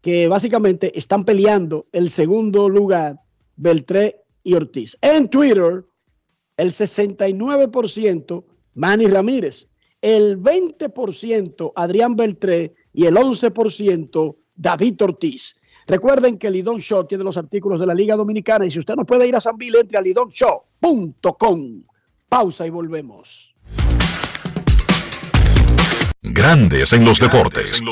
que básicamente están peleando el segundo lugar Beltré y Ortiz. En Twitter, el 69% Manny Ramírez, el 20% Adrián Beltré y el 11% David Ortiz. Recuerden que Lidón Show tiene los artículos de la Liga Dominicana y si usted no puede ir a San Bill, entre a lidonshow.com. Pausa y volvemos. Grandes en los deportes.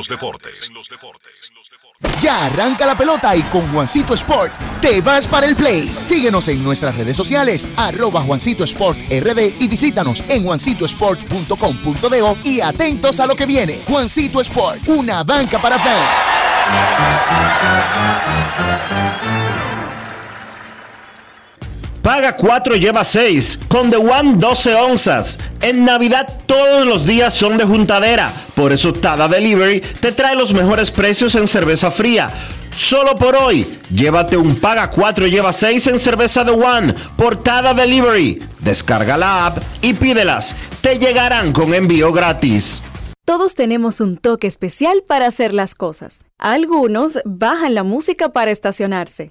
Ya arranca la pelota y con Juancito Sport te vas para el play. Síguenos en nuestras redes sociales, arroba Juancito Sport RD y visítanos en juancitosport.com.de y atentos a lo que viene. Juancito Sport, una banca para fans. Paga 4, lleva 6. Con The One 12 onzas. En Navidad todos los días son de juntadera. Por eso Tada Delivery te trae los mejores precios en cerveza fría. Solo por hoy, llévate un Paga 4, lleva 6 en cerveza The One por Tada Delivery. Descarga la app y pídelas. Te llegarán con envío gratis. Todos tenemos un toque especial para hacer las cosas. Algunos bajan la música para estacionarse.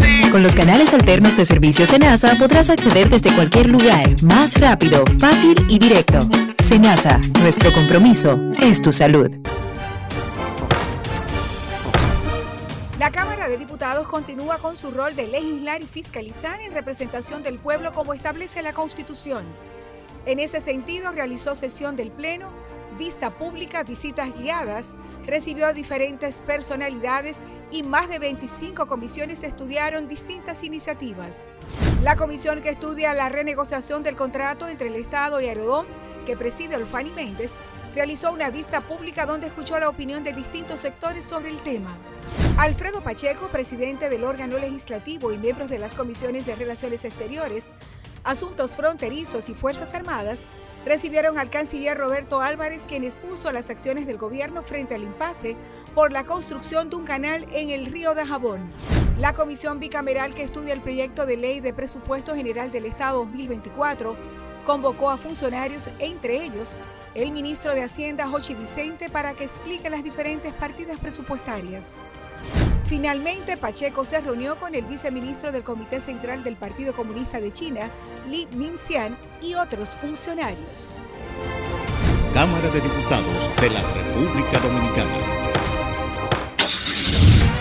con los canales alternos de servicio Senasa podrás acceder desde cualquier lugar, más rápido, fácil y directo. Senasa, nuestro compromiso es tu salud. La Cámara de Diputados continúa con su rol de legislar y fiscalizar en representación del pueblo como establece la Constitución. En ese sentido, realizó sesión del Pleno, vista pública, visitas guiadas, recibió a diferentes personalidades y más de 25 comisiones estudiaron distintas iniciativas. La comisión que estudia la renegociación del contrato entre el Estado y Aerodón, que preside Olfani Méndez, realizó una vista pública donde escuchó la opinión de distintos sectores sobre el tema. Alfredo Pacheco, presidente del órgano legislativo y miembros de las comisiones de Relaciones Exteriores, Asuntos Fronterizos y Fuerzas Armadas, recibieron al canciller Roberto Álvarez, quien expuso las acciones del gobierno frente al impasse por la construcción de un canal en el río de Jabón. La comisión bicameral que estudia el proyecto de ley de presupuesto general del Estado 2024 convocó a funcionarios, entre ellos el ministro de Hacienda, Jochi Vicente, para que explique las diferentes partidas presupuestarias. Finalmente, Pacheco se reunió con el viceministro del Comité Central del Partido Comunista de China, Li Minxian, y otros funcionarios. Cámara de Diputados de la República Dominicana.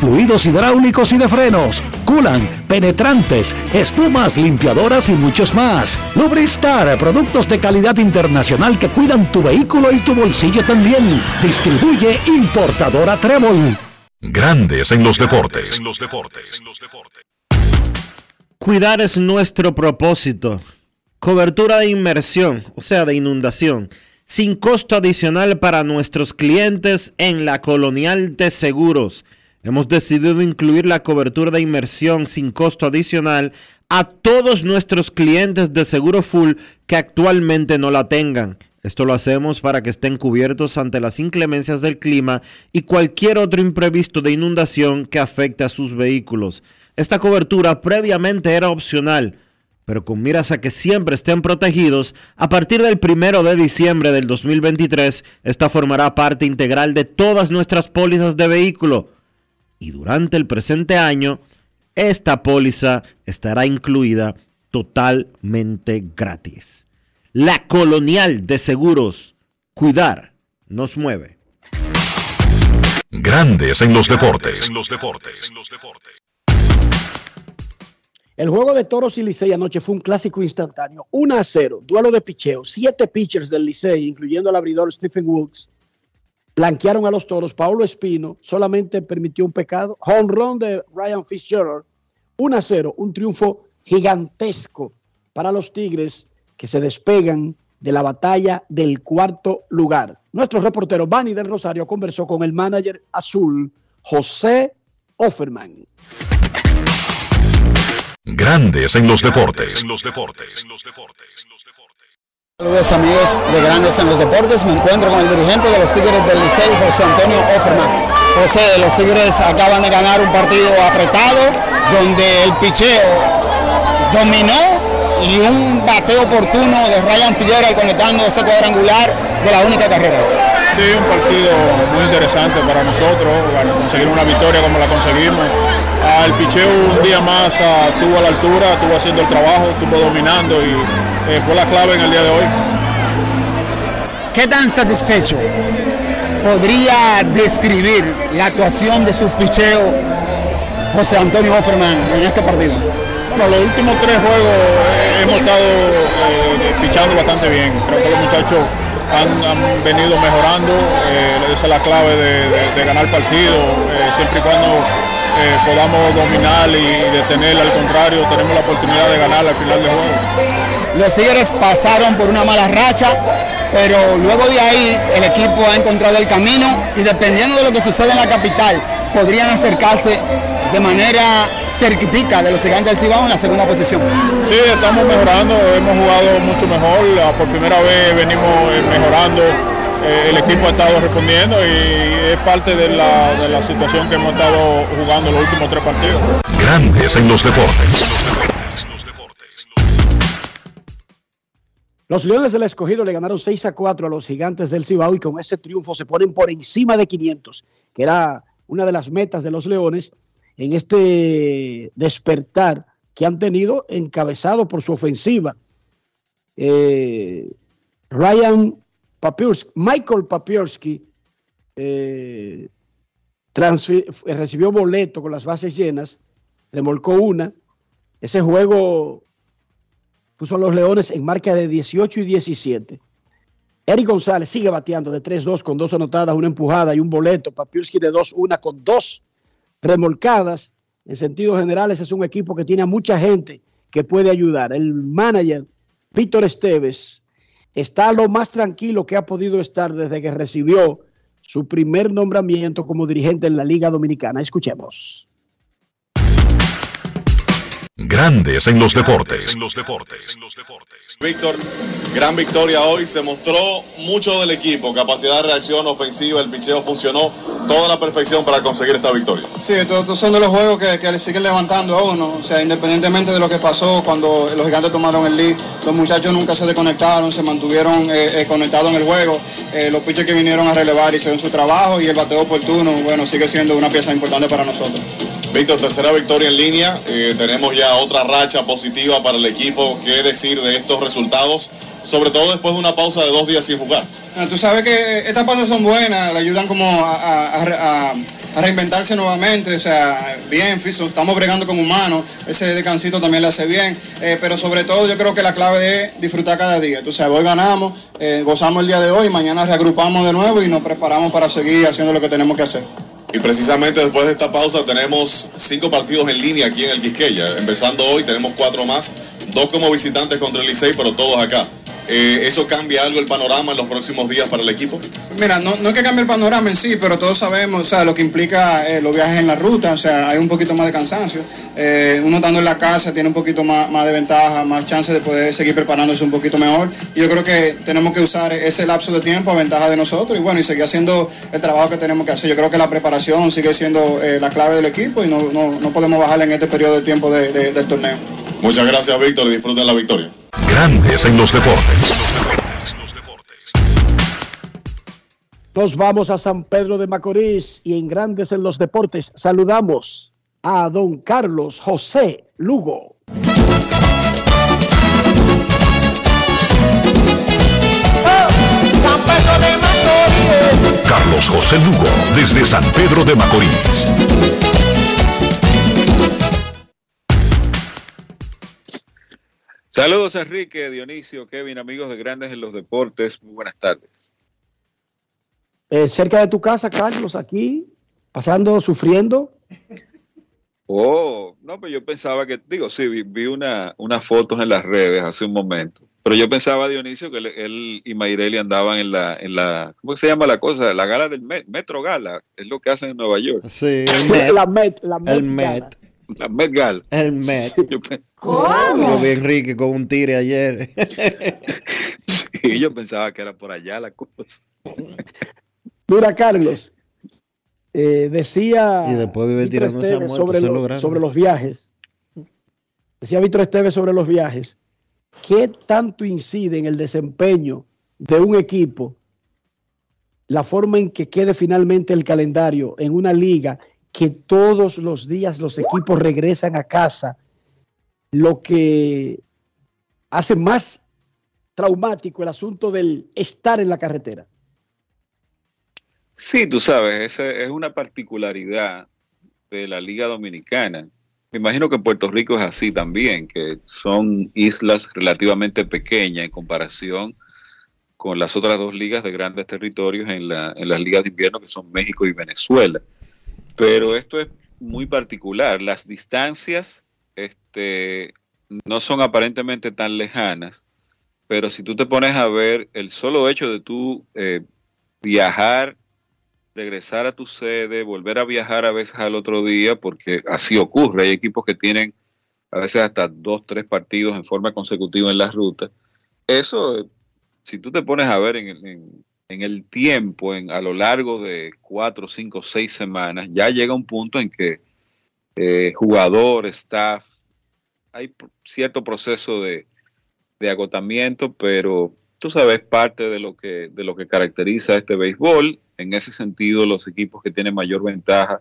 fluidos hidráulicos y de frenos, culan, penetrantes, espumas, limpiadoras y muchos más. Lubristar, productos de calidad internacional que cuidan tu vehículo y tu bolsillo también. Distribuye importadora Trébol. Grandes en los deportes. En los Cuidar es nuestro propósito. Cobertura de inmersión, o sea, de inundación, sin costo adicional para nuestros clientes en la Colonial de Seguros. Hemos decidido incluir la cobertura de inmersión sin costo adicional a todos nuestros clientes de Seguro Full que actualmente no la tengan. Esto lo hacemos para que estén cubiertos ante las inclemencias del clima y cualquier otro imprevisto de inundación que afecte a sus vehículos. Esta cobertura previamente era opcional pero con miras a que siempre estén protegidos, a partir del primero de diciembre del 2023, esta formará parte integral de todas nuestras pólizas de vehículo. Y durante el presente año, esta póliza estará incluida totalmente gratis. La Colonial de Seguros. Cuidar nos mueve. Grandes en los deportes. En los deportes. El juego de Toros y Licey anoche fue un clásico instantáneo. 1 a 0, duelo de picheo. Siete pitchers del Licey, incluyendo el abridor Stephen Woods, blanquearon a los Toros. Paulo Espino solamente permitió un pecado. Home run de Ryan Fitzgerald. 1 a 0, un triunfo gigantesco para los Tigres que se despegan de la batalla del cuarto lugar. Nuestro reportero Bani del Rosario conversó con el manager azul José Offerman. Grandes en los deportes. Saludos amigos de Grandes en los Deportes, me encuentro con el dirigente de los Tigres del Liceo, José Antonio Offerman. José, los Tigres acaban de ganar un partido apretado donde el picheo dominó y un bateo oportuno de Ryan Figueroa conectando ese cuadrangular de la única carrera. Sí, un partido muy interesante para nosotros, para conseguir una victoria como la conseguimos el picheo un día más estuvo a la altura, estuvo haciendo el trabajo, estuvo dominando y eh, fue la clave en el día de hoy. ¿Qué tan satisfecho podría describir la actuación de su picheo José Antonio Offerman en este partido? Bueno, los últimos tres juegos eh, hemos estado eh, pichando bastante bien. Creo que los muchachos han, venido mejorando. esa es la clave de, de ganar partido, siempre y cuando podamos dominar y detener, al contrario, tenemos la oportunidad de ganar al final del juego. Los Tigres pasaron por una mala racha, pero luego de ahí el equipo ha encontrado el camino y dependiendo de lo que sucede en la capital, podrían acercarse de manera cerquitica de los gigantes del Cibao en la segunda posición. Sí, estamos mejorando, hemos jugado mucho mejor, por primera vez venimos eh, mejorando eh, el equipo ha estado respondiendo y es parte de la, de la situación que hemos estado jugando los últimos tres partidos. Grandes en los deportes. Los Leones del Escogido le ganaron 6 a 4 a los Gigantes del Cibao y con ese triunfo se ponen por encima de 500, que era una de las metas de los Leones en este despertar que han tenido encabezado por su ofensiva. Eh, Ryan Michael Papierski eh, recibió boleto con las bases llenas, remolcó una. Ese juego puso a los Leones en marca de 18 y 17. Eric González sigue bateando de 3-2 con dos anotadas, una empujada y un boleto. Papierski de 2-1 con dos remolcadas. En sentido general, ese es un equipo que tiene a mucha gente que puede ayudar. El manager, Víctor Esteves, está lo más tranquilo que ha podido estar desde que recibió su primer nombramiento como dirigente en la Liga Dominicana. Escuchemos. Grandes en los deportes. Víctor, gran victoria hoy. Se mostró mucho del equipo, capacidad de reacción ofensiva, el picheo funcionó, toda la perfección para conseguir esta victoria. Sí, estos son de los juegos que, que le siguen levantando a uno. O sea, independientemente de lo que pasó cuando los gigantes tomaron el lead, los muchachos nunca se desconectaron, se mantuvieron eh, eh, conectados en el juego. Eh, los pitchers que vinieron a relevar hicieron su trabajo y el bateo oportuno, bueno, sigue siendo una pieza importante para nosotros. Víctor, tercera victoria en línea. Eh, tenemos ya otra racha positiva para el equipo. ¿Qué decir de estos resultados? Sobre todo después de una pausa de dos días sin jugar. tú sabes que estas pausas son buenas, le ayudan como a, reinventarse nuevamente. O sea, bien, estamos bregando como humanos. Ese descansito también le hace bien. Eh, pero sobre todo yo creo que la clave es disfrutar cada día. Tú sabes, hoy ganamos, eh, gozamos el día de hoy, mañana reagrupamos de nuevo y nos preparamos para seguir haciendo lo que tenemos que hacer. Y precisamente después de esta pausa tenemos cinco partidos en línea aquí en el Quisqueya. Empezando hoy tenemos cuatro más, dos como visitantes contra el Licey, pero todos acá. Eh, ¿Eso cambia algo el panorama en los próximos días para el equipo? Mira, no, no es que cambie el panorama en sí, pero todos sabemos, o sea, lo que implica eh, los viajes en la ruta, o sea, hay un poquito más de cansancio. Eh, uno estando en la casa tiene un poquito más, más de ventaja, más chance de poder seguir preparándose un poquito mejor. Y yo creo que tenemos que usar ese lapso de tiempo a ventaja de nosotros y bueno, y seguir haciendo el trabajo que tenemos que hacer. Yo creo que la preparación sigue siendo la clave del equipo y no, no, no podemos bajarle en este periodo de tiempo de- de- del torneo. Muchas gracias, Víctor, y disfruten la victoria. Grandes en los deportes. Nos vamos a San Pedro de Macorís y en Grandes en los Deportes saludamos a don Carlos José Lugo. Carlos José Lugo, desde San Pedro de Macorís. Saludos Enrique, Dionisio, Kevin, amigos de Grandes en los Deportes. Muy buenas tardes. Eh, cerca de tu casa, Carlos, aquí, pasando, sufriendo. Oh, no, pues yo pensaba que, digo, sí, vi, vi una, unas fotos en las redes hace un momento, pero yo pensaba, Dionisio, que él, él y Mayreli andaban en la, en la, ¿cómo se llama la cosa? La gala del Met, Metro Gala, es lo que hacen en Nueva York. Sí, el Met. La Met, la Met. El Met. La Met Gala. El Met. Yo, pe- Yo vi Enrique con un tire ayer. sí, yo pensaba que era por allá la cosa. Mira, Carlos, eh, decía Y después vive Esteves muertos, sobre, lo- lo sobre los viajes. Decía Víctor Esteves sobre los viajes. ¿Qué tanto incide en el desempeño de un equipo la forma en que quede finalmente el calendario en una liga que todos los días los equipos regresan a casa? Lo que hace más traumático el asunto del estar en la carretera. Sí, tú sabes, esa es una particularidad de la Liga Dominicana. Me imagino que en Puerto Rico es así también, que son islas relativamente pequeñas en comparación con las otras dos ligas de grandes territorios en, la, en las ligas de invierno que son México y Venezuela. Pero esto es muy particular. Las distancias este, no son aparentemente tan lejanas, pero si tú te pones a ver el solo hecho de tú eh, viajar regresar a tu sede, volver a viajar a veces al otro día, porque así ocurre. Hay equipos que tienen a veces hasta dos, tres partidos en forma consecutiva en la ruta. Eso, si tú te pones a ver en, en- en el tiempo, en, a lo largo de cuatro, cinco, seis semanas, ya llega un punto en que eh, jugador, staff, hay cierto proceso de, agotamiento, pero tú sabes, parte de lo que, de lo que caracteriza este béisbol. En ese sentido, los equipos que tienen mayor ventaja,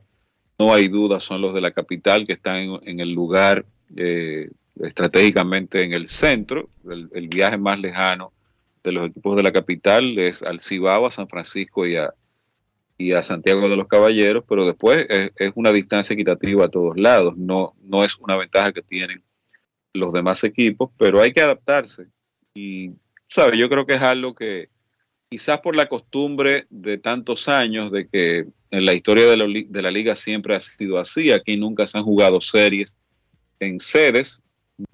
no hay duda, son los de la capital, que están en, el lugar eh, estratégicamente en el centro. El viaje más lejano de los equipos de la capital es al Cibao, a San Francisco y a, y a Santiago de los Caballeros, pero después es, una distancia equitativa a todos lados. No, no es una ventaja que tienen los demás equipos, pero hay que adaptarse. Y, ¿sabes? Yo creo que es algo que quizás por la costumbre de tantos años de que en la historia de la, de la liga siempre ha sido así. Aquí nunca se han jugado series en sedes,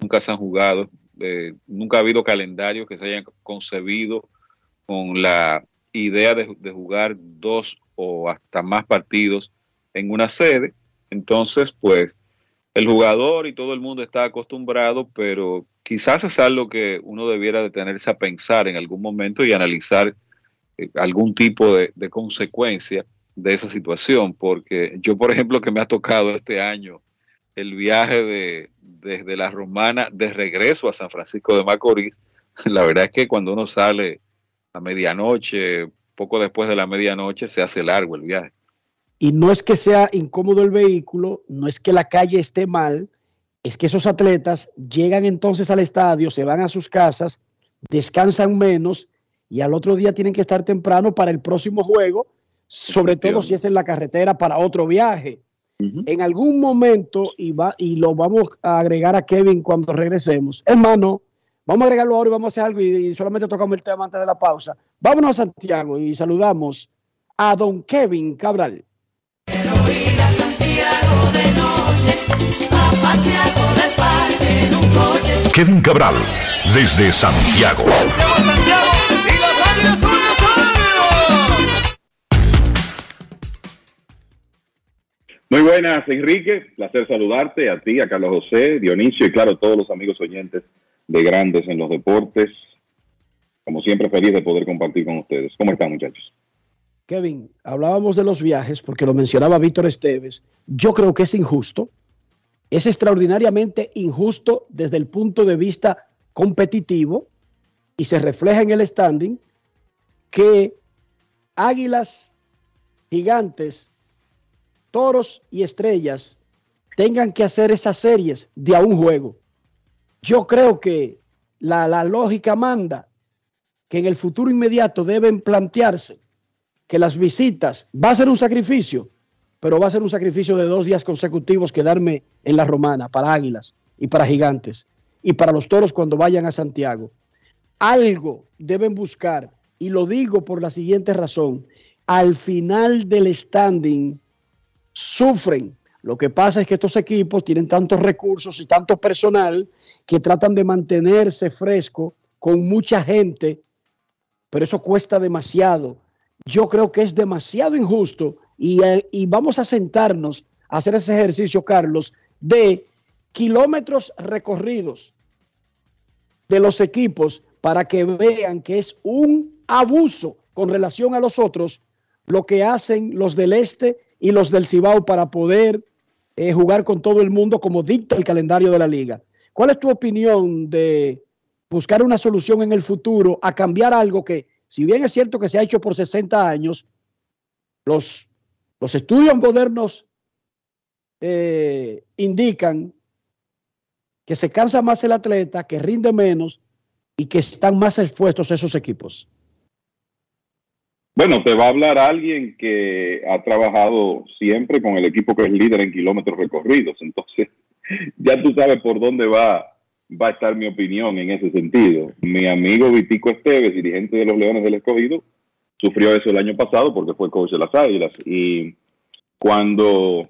nunca se han jugado, eh, nunca ha habido calendarios que se hayan concebido con la idea de, jugar dos o hasta más partidos en una sede. Entonces, pues, el jugador y todo el mundo está acostumbrado, pero quizás es algo que uno debiera detenerse a pensar en algún momento y analizar eh, algún tipo de consecuencia de esa situación, porque yo, por ejemplo, que me ha tocado este año el viaje de, desde la Romana de regreso a San Francisco de Macorís, la verdad es que cuando uno sale a medianoche, poco después de la medianoche, se hace largo el viaje. Y no es que sea incómodo el vehículo, no es que la calle esté mal, es que esos atletas llegan entonces al estadio, se van a sus casas, descansan menos y al otro día tienen que estar temprano para el próximo juego, sobre todo si es en la carretera para otro viaje. En algún momento, y, va, y lo vamos a agregar a Kevin cuando regresemos, hermano, vamos a agregarlo ahora y vamos a hacer algo y, y solamente tocamos el tema antes de la pausa. Vámonos a Santiago y saludamos a don Kevin Cabral. Santiago de noche, a pasear por el parque en un coche. Kevin Cabral, desde Santiago. Muy buenas, Enrique. Placer saludarte a ti, a Carlos José, Dionisio y claro, todos los amigos oyentes de Grandes en los Deportes. Como siempre, feliz de poder compartir con ustedes. ¿Cómo están, muchachos? Kevin, hablábamos de los viajes porque lo mencionaba Víctor Esteves. Yo creo que es injusto. Es extraordinariamente injusto desde el punto de vista competitivo y se refleja en el standing que Águilas, Gigantes, Toros y Estrellas tengan que hacer esas series de a un juego. Yo creo que la, la lógica manda que en el futuro inmediato deben plantearse que las visitas va a ser un sacrificio, pero va a ser un sacrificio de dos días consecutivos quedarme en la romana para Águilas y para Gigantes y para los toros cuando vayan a Santiago. Algo deben buscar, y lo digo por la siguiente razón, al final del standing sufren. Lo que pasa es que estos equipos tienen tantos recursos y tanto personal que tratan de mantenerse fresco con mucha gente, pero eso cuesta demasiado. Yo creo que es demasiado injusto y, eh, y vamos a sentarnos a hacer ese ejercicio, Carlos, de kilómetros recorridos de los equipos para que vean que es un abuso con relación a los otros lo que hacen los del este y los del Cibao para poder eh, jugar con todo el mundo como dicta el calendario de la liga. ¿Cuál es tu opinión de buscar una solución en el futuro a cambiar algo que, si bien es cierto que se ha hecho por 60 años, los, los estudios modernos eh, indican que se cansa más el atleta, que rinde menos y que están más expuestos esos equipos? Bueno, te va a hablar alguien que ha trabajado siempre con el equipo que es líder en kilómetros recorridos. Entonces, ya tú sabes por dónde va, va a estar mi opinión en ese sentido. Mi amigo Vitico Esteves, dirigente de los Leones del Escogido, sufrió eso el año pasado porque fue coach de las Águilas. Y cuando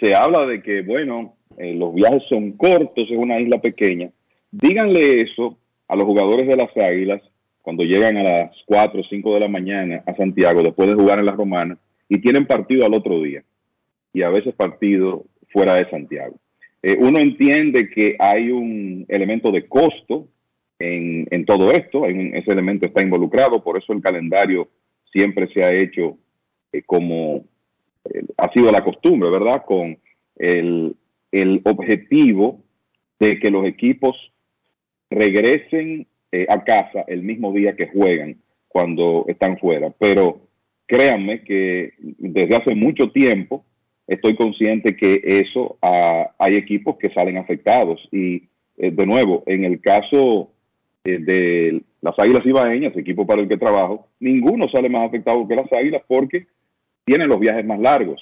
se habla de que, bueno, eh, los viajes son cortos, es una isla pequeña, díganle eso a los jugadores de las Águilas cuando llegan a las 4 o 5 de la mañana a Santiago después de jugar en la Romana y tienen partido al otro día y a veces partido fuera de Santiago. Eh, uno entiende que hay un elemento de costo en, en todo esto, hay un- ese elemento está involucrado, por eso el calendario siempre se ha hecho eh, como eh, ha sido la costumbre, ¿verdad? Con el, el objetivo de que los equipos regresen eh, a casa el mismo día que juegan cuando están fuera. Pero créanme que desde hace mucho tiempo estoy consciente que eso ah, hay equipos que salen afectados. Y eh, de nuevo, en el caso eh, de las Águilas Ibaeñas, equipo para el que trabajo, ninguno sale más afectado que las Águilas porque tienen los viajes más largos.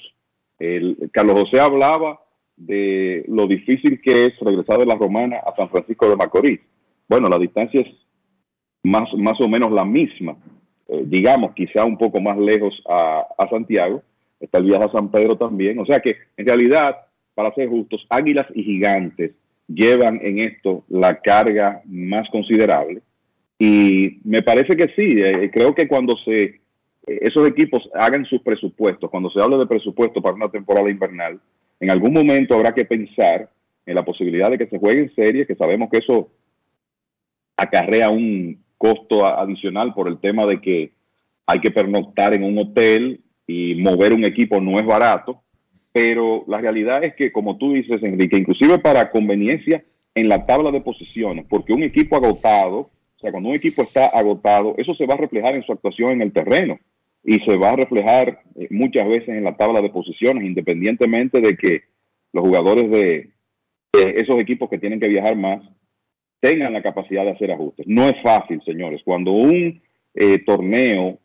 El, Carlos José hablaba de lo difícil que es regresar de la Romana a San Francisco de Macorís. Bueno, la distancia es más, más o menos la misma, eh, digamos, quizá un poco más lejos a, a Santiago. Está el viaje a San Pedro también. O sea que, en realidad, para ser justos, Águilas y Gigantes llevan en esto la carga más considerable. Y me parece que sí, eh, creo que cuando se eh, esos equipos hagan sus presupuestos, cuando se habla de presupuesto para una temporada invernal, en algún momento habrá que pensar en la posibilidad de que se jueguen series, que sabemos que eso acarrea un costo adicional por el tema de que hay que pernoctar en un hotel y mover un equipo no es barato, pero la realidad es que, como tú dices, Enrique, inclusive para conveniencia en la tabla de posiciones, porque un equipo agotado, o sea, cuando un equipo está agotado, eso se va a reflejar en su actuación en el terreno y se va a reflejar eh, muchas veces en la tabla de posiciones, independientemente de que los jugadores de esos equipos que tienen que viajar más tengan la capacidad de hacer ajustes. No es fácil, señores. Cuando un eh, torneo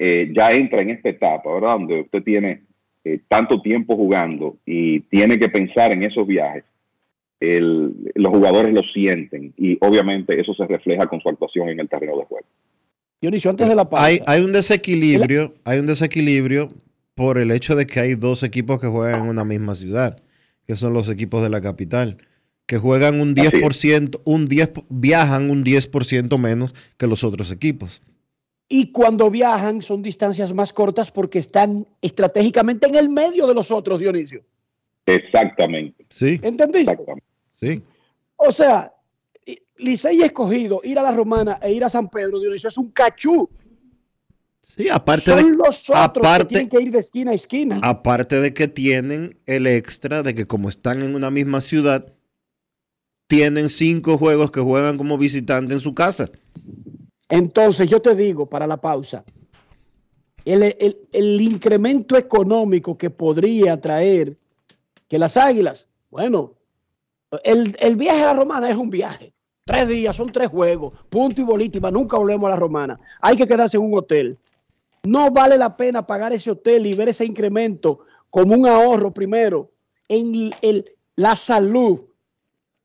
eh, ya entra en esta etapa, ¿verdad? Donde usted tiene eh, tanto tiempo jugando y tiene que pensar en esos viajes, el- los jugadores lo sienten y obviamente eso se refleja con su actuación en el terreno de juego. Dionisio, antes de la pausa. Hay, hay un desequilibrio, hay un desequilibrio por el hecho de que hay dos equipos que juegan en una misma ciudad, que son los equipos de la capital, que juegan un Así es. 10%, un 10, viajan un 10% menos que los otros equipos. Y cuando viajan son distancias más cortas porque están estratégicamente en el medio de los otros, Dionisio. Exactamente. Sí. ¿Entendiste? Sí. O sea, Licey escogido, ir a la Romana e ir a San Pedro, Dionisio, es un cachú. Sí, aparte Son de, los otros que tienen que ir de esquina a esquina. aparte de que tienen el extra de que como están en una misma ciudad, tienen cinco juegos que juegan como visitante en su casa. Entonces, yo te digo, para la pausa, el, el- incremento económico que podría traer que las águilas, bueno, el, el viaje a la romana es un viaje. Tres días, son tres juegos, punto y más nunca volvemos a la romana. Hay que quedarse en un hotel. No vale la pena pagar ese hotel y ver ese incremento como un ahorro primero en el- la salud,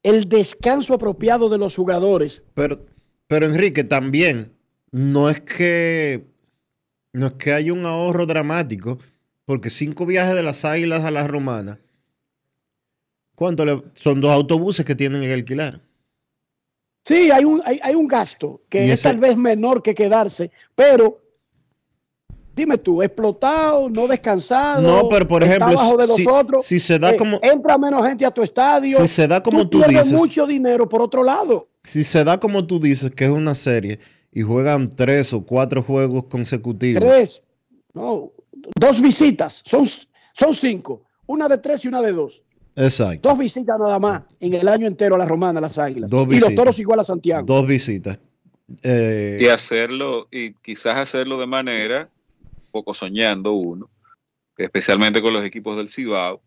el descanso apropiado de los jugadores. Pero, pero Enrique, también no es que no es que haya un ahorro dramático, porque cinco viajes de las Águilas a la Romana, ¿cuánto le- son dos autobuses que tienen que alquilar? Sí, hay un, hay, hay un gasto que es tal vez menor que quedarse, pero dime tú, explotado, no descansado. No, pero por está abajo de si- los otros, si se da eh, como- entra menos gente a tu estadio. Si se da como tú pierdes dices. mucho dinero por otro lado. Si se da como tú dices, que es una serie, y juegan tres o cuatro juegos consecutivos, Tres, no, dos visitas, son, son cinco, una de tres y una de dos. exacto, Dos visitas nada más en el año entero a la Romana, a las Águilas. Dos y los visitas. toros igual a Santiago. dos visitas. Eh, y hacerlo, y quizás hacerlo de manera, poco soñando uno, especialmente con los equipos del Cibao,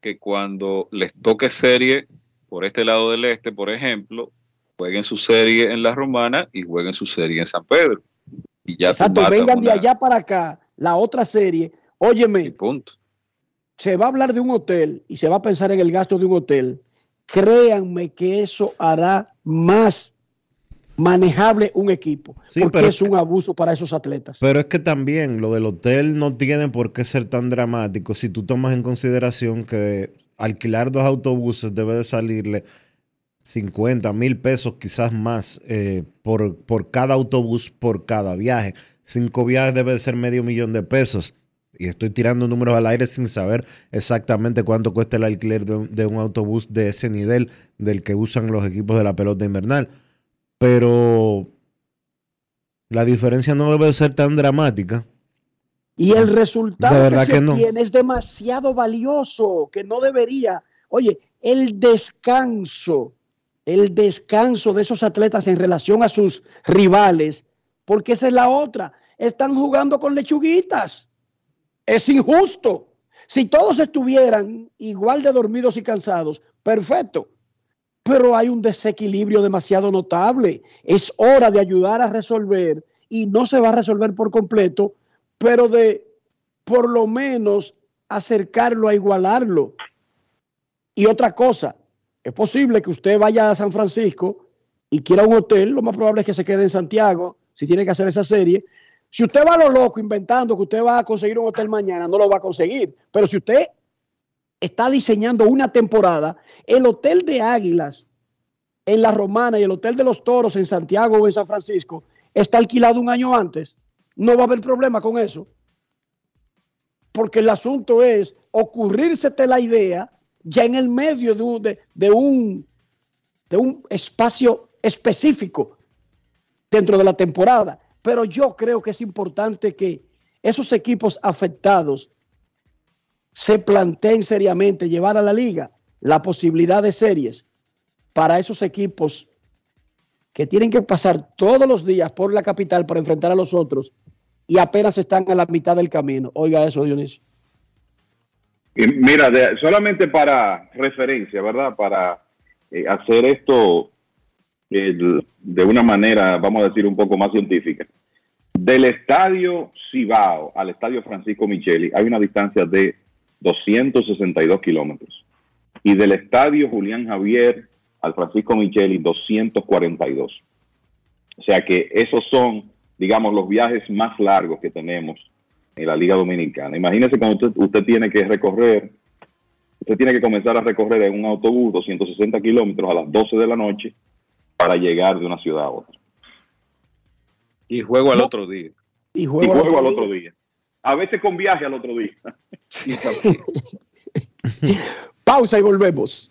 que cuando les toque serie por este lado del este, por ejemplo, jueguen su serie en la Romana y jueguen su serie en San Pedro. Y ya Exacto, vengan de allá para acá, la otra serie. Óyeme, punto. se va a hablar de un hotel y se va a pensar en el gasto de un hotel. Créanme que eso hará más manejable un equipo, Sí, porque pero- es un abuso para esos atletas. Pero es que también lo del hotel no tiene por qué ser tan dramático si tú tomas en consideración que alquilar dos autobuses debe de salirle 50 mil pesos, quizás más, eh, por, por cada autobús, por cada viaje. Cinco viajes debe de ser medio millón de pesos. Y estoy tirando números al aire sin saber exactamente cuánto cuesta el alquiler de un, de un autobús de ese nivel del que usan los equipos de la pelota invernal. Pero la diferencia no debe ser tan dramática. Y el resultado que se que no. es demasiado valioso, que no debería. Oye, el descanso, el descanso de esos atletas en relación a sus rivales, porque esa es la otra. Están jugando con lechuguitas. Es injusto. Si todos estuvieran igual de dormidos y cansados, perfecto. Pero hay un desequilibrio demasiado notable. Es hora de ayudar a resolver y no se va a resolver por completo, pero de por lo menos acercarlo a igualarlo. Y otra cosa, es posible que usted vaya a San Francisco y quiera un hotel, lo más probable es que se quede en Santiago, si tiene que hacer esa serie. Si usted va a lo loco inventando que usted va a conseguir un hotel mañana, no lo va a conseguir. Pero si usted está diseñando una temporada, el hotel de Águilas en la Romana y el hotel de los Toros en Santiago o en San Francisco está alquilado un año antes, no va a haber problema con eso. Porque el asunto es ocurrírsete la idea ya en el medio de un, de, un, de un espacio específico dentro de la temporada. Pero yo creo que es importante que esos equipos afectados se planteen seriamente llevar a la liga la posibilidad de series para esos equipos que tienen que pasar todos los días por la capital para enfrentar a los otros y apenas están a la mitad del camino. Oiga eso, Dionisio. Mira, solamente para referencia, ¿verdad? Para eh, hacer esto de una manera, vamos a decir, un poco más científica. Del estadio Cibao al estadio Francisco Micheli hay una distancia de 262 kilómetros. Y del estadio Julián Javier al Francisco Micheli, 242. O sea que esos son, digamos, los viajes más largos que tenemos en la Liga Dominicana. Imagínese cuando usted, usted tiene que recorrer, usted tiene que comenzar a recorrer en un autobús 260 kilómetros a las 12 de la noche para llegar de una ciudad a otra. Y juego al otro día. Y Y juego, al al otro otro día. A veces con viaje al otro día. Pausa y volvemos.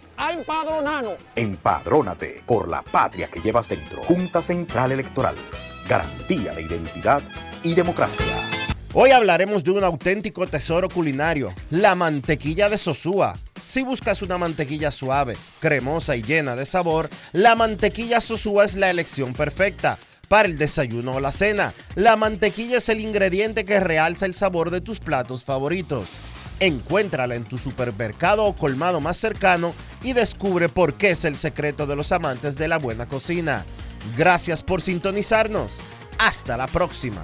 a empadronarnos. Empadrónate por la patria que llevas dentro. Junta Central Electoral. Garantía de identidad y democracia. Hoy hablaremos de un auténtico tesoro culinario, la mantequilla de Sosúa. Si buscas una mantequilla suave, cremosa y llena de sabor, la mantequilla Sosúa es la elección perfecta. Para el desayuno o la cena, la mantequilla es el ingrediente que realza el sabor de tus platos favoritos. Encuéntrala en tu supermercado o colmado más cercano y descubre por qué es el secreto de los amantes de la buena cocina. Gracias por sintonizarnos. Hasta la próxima.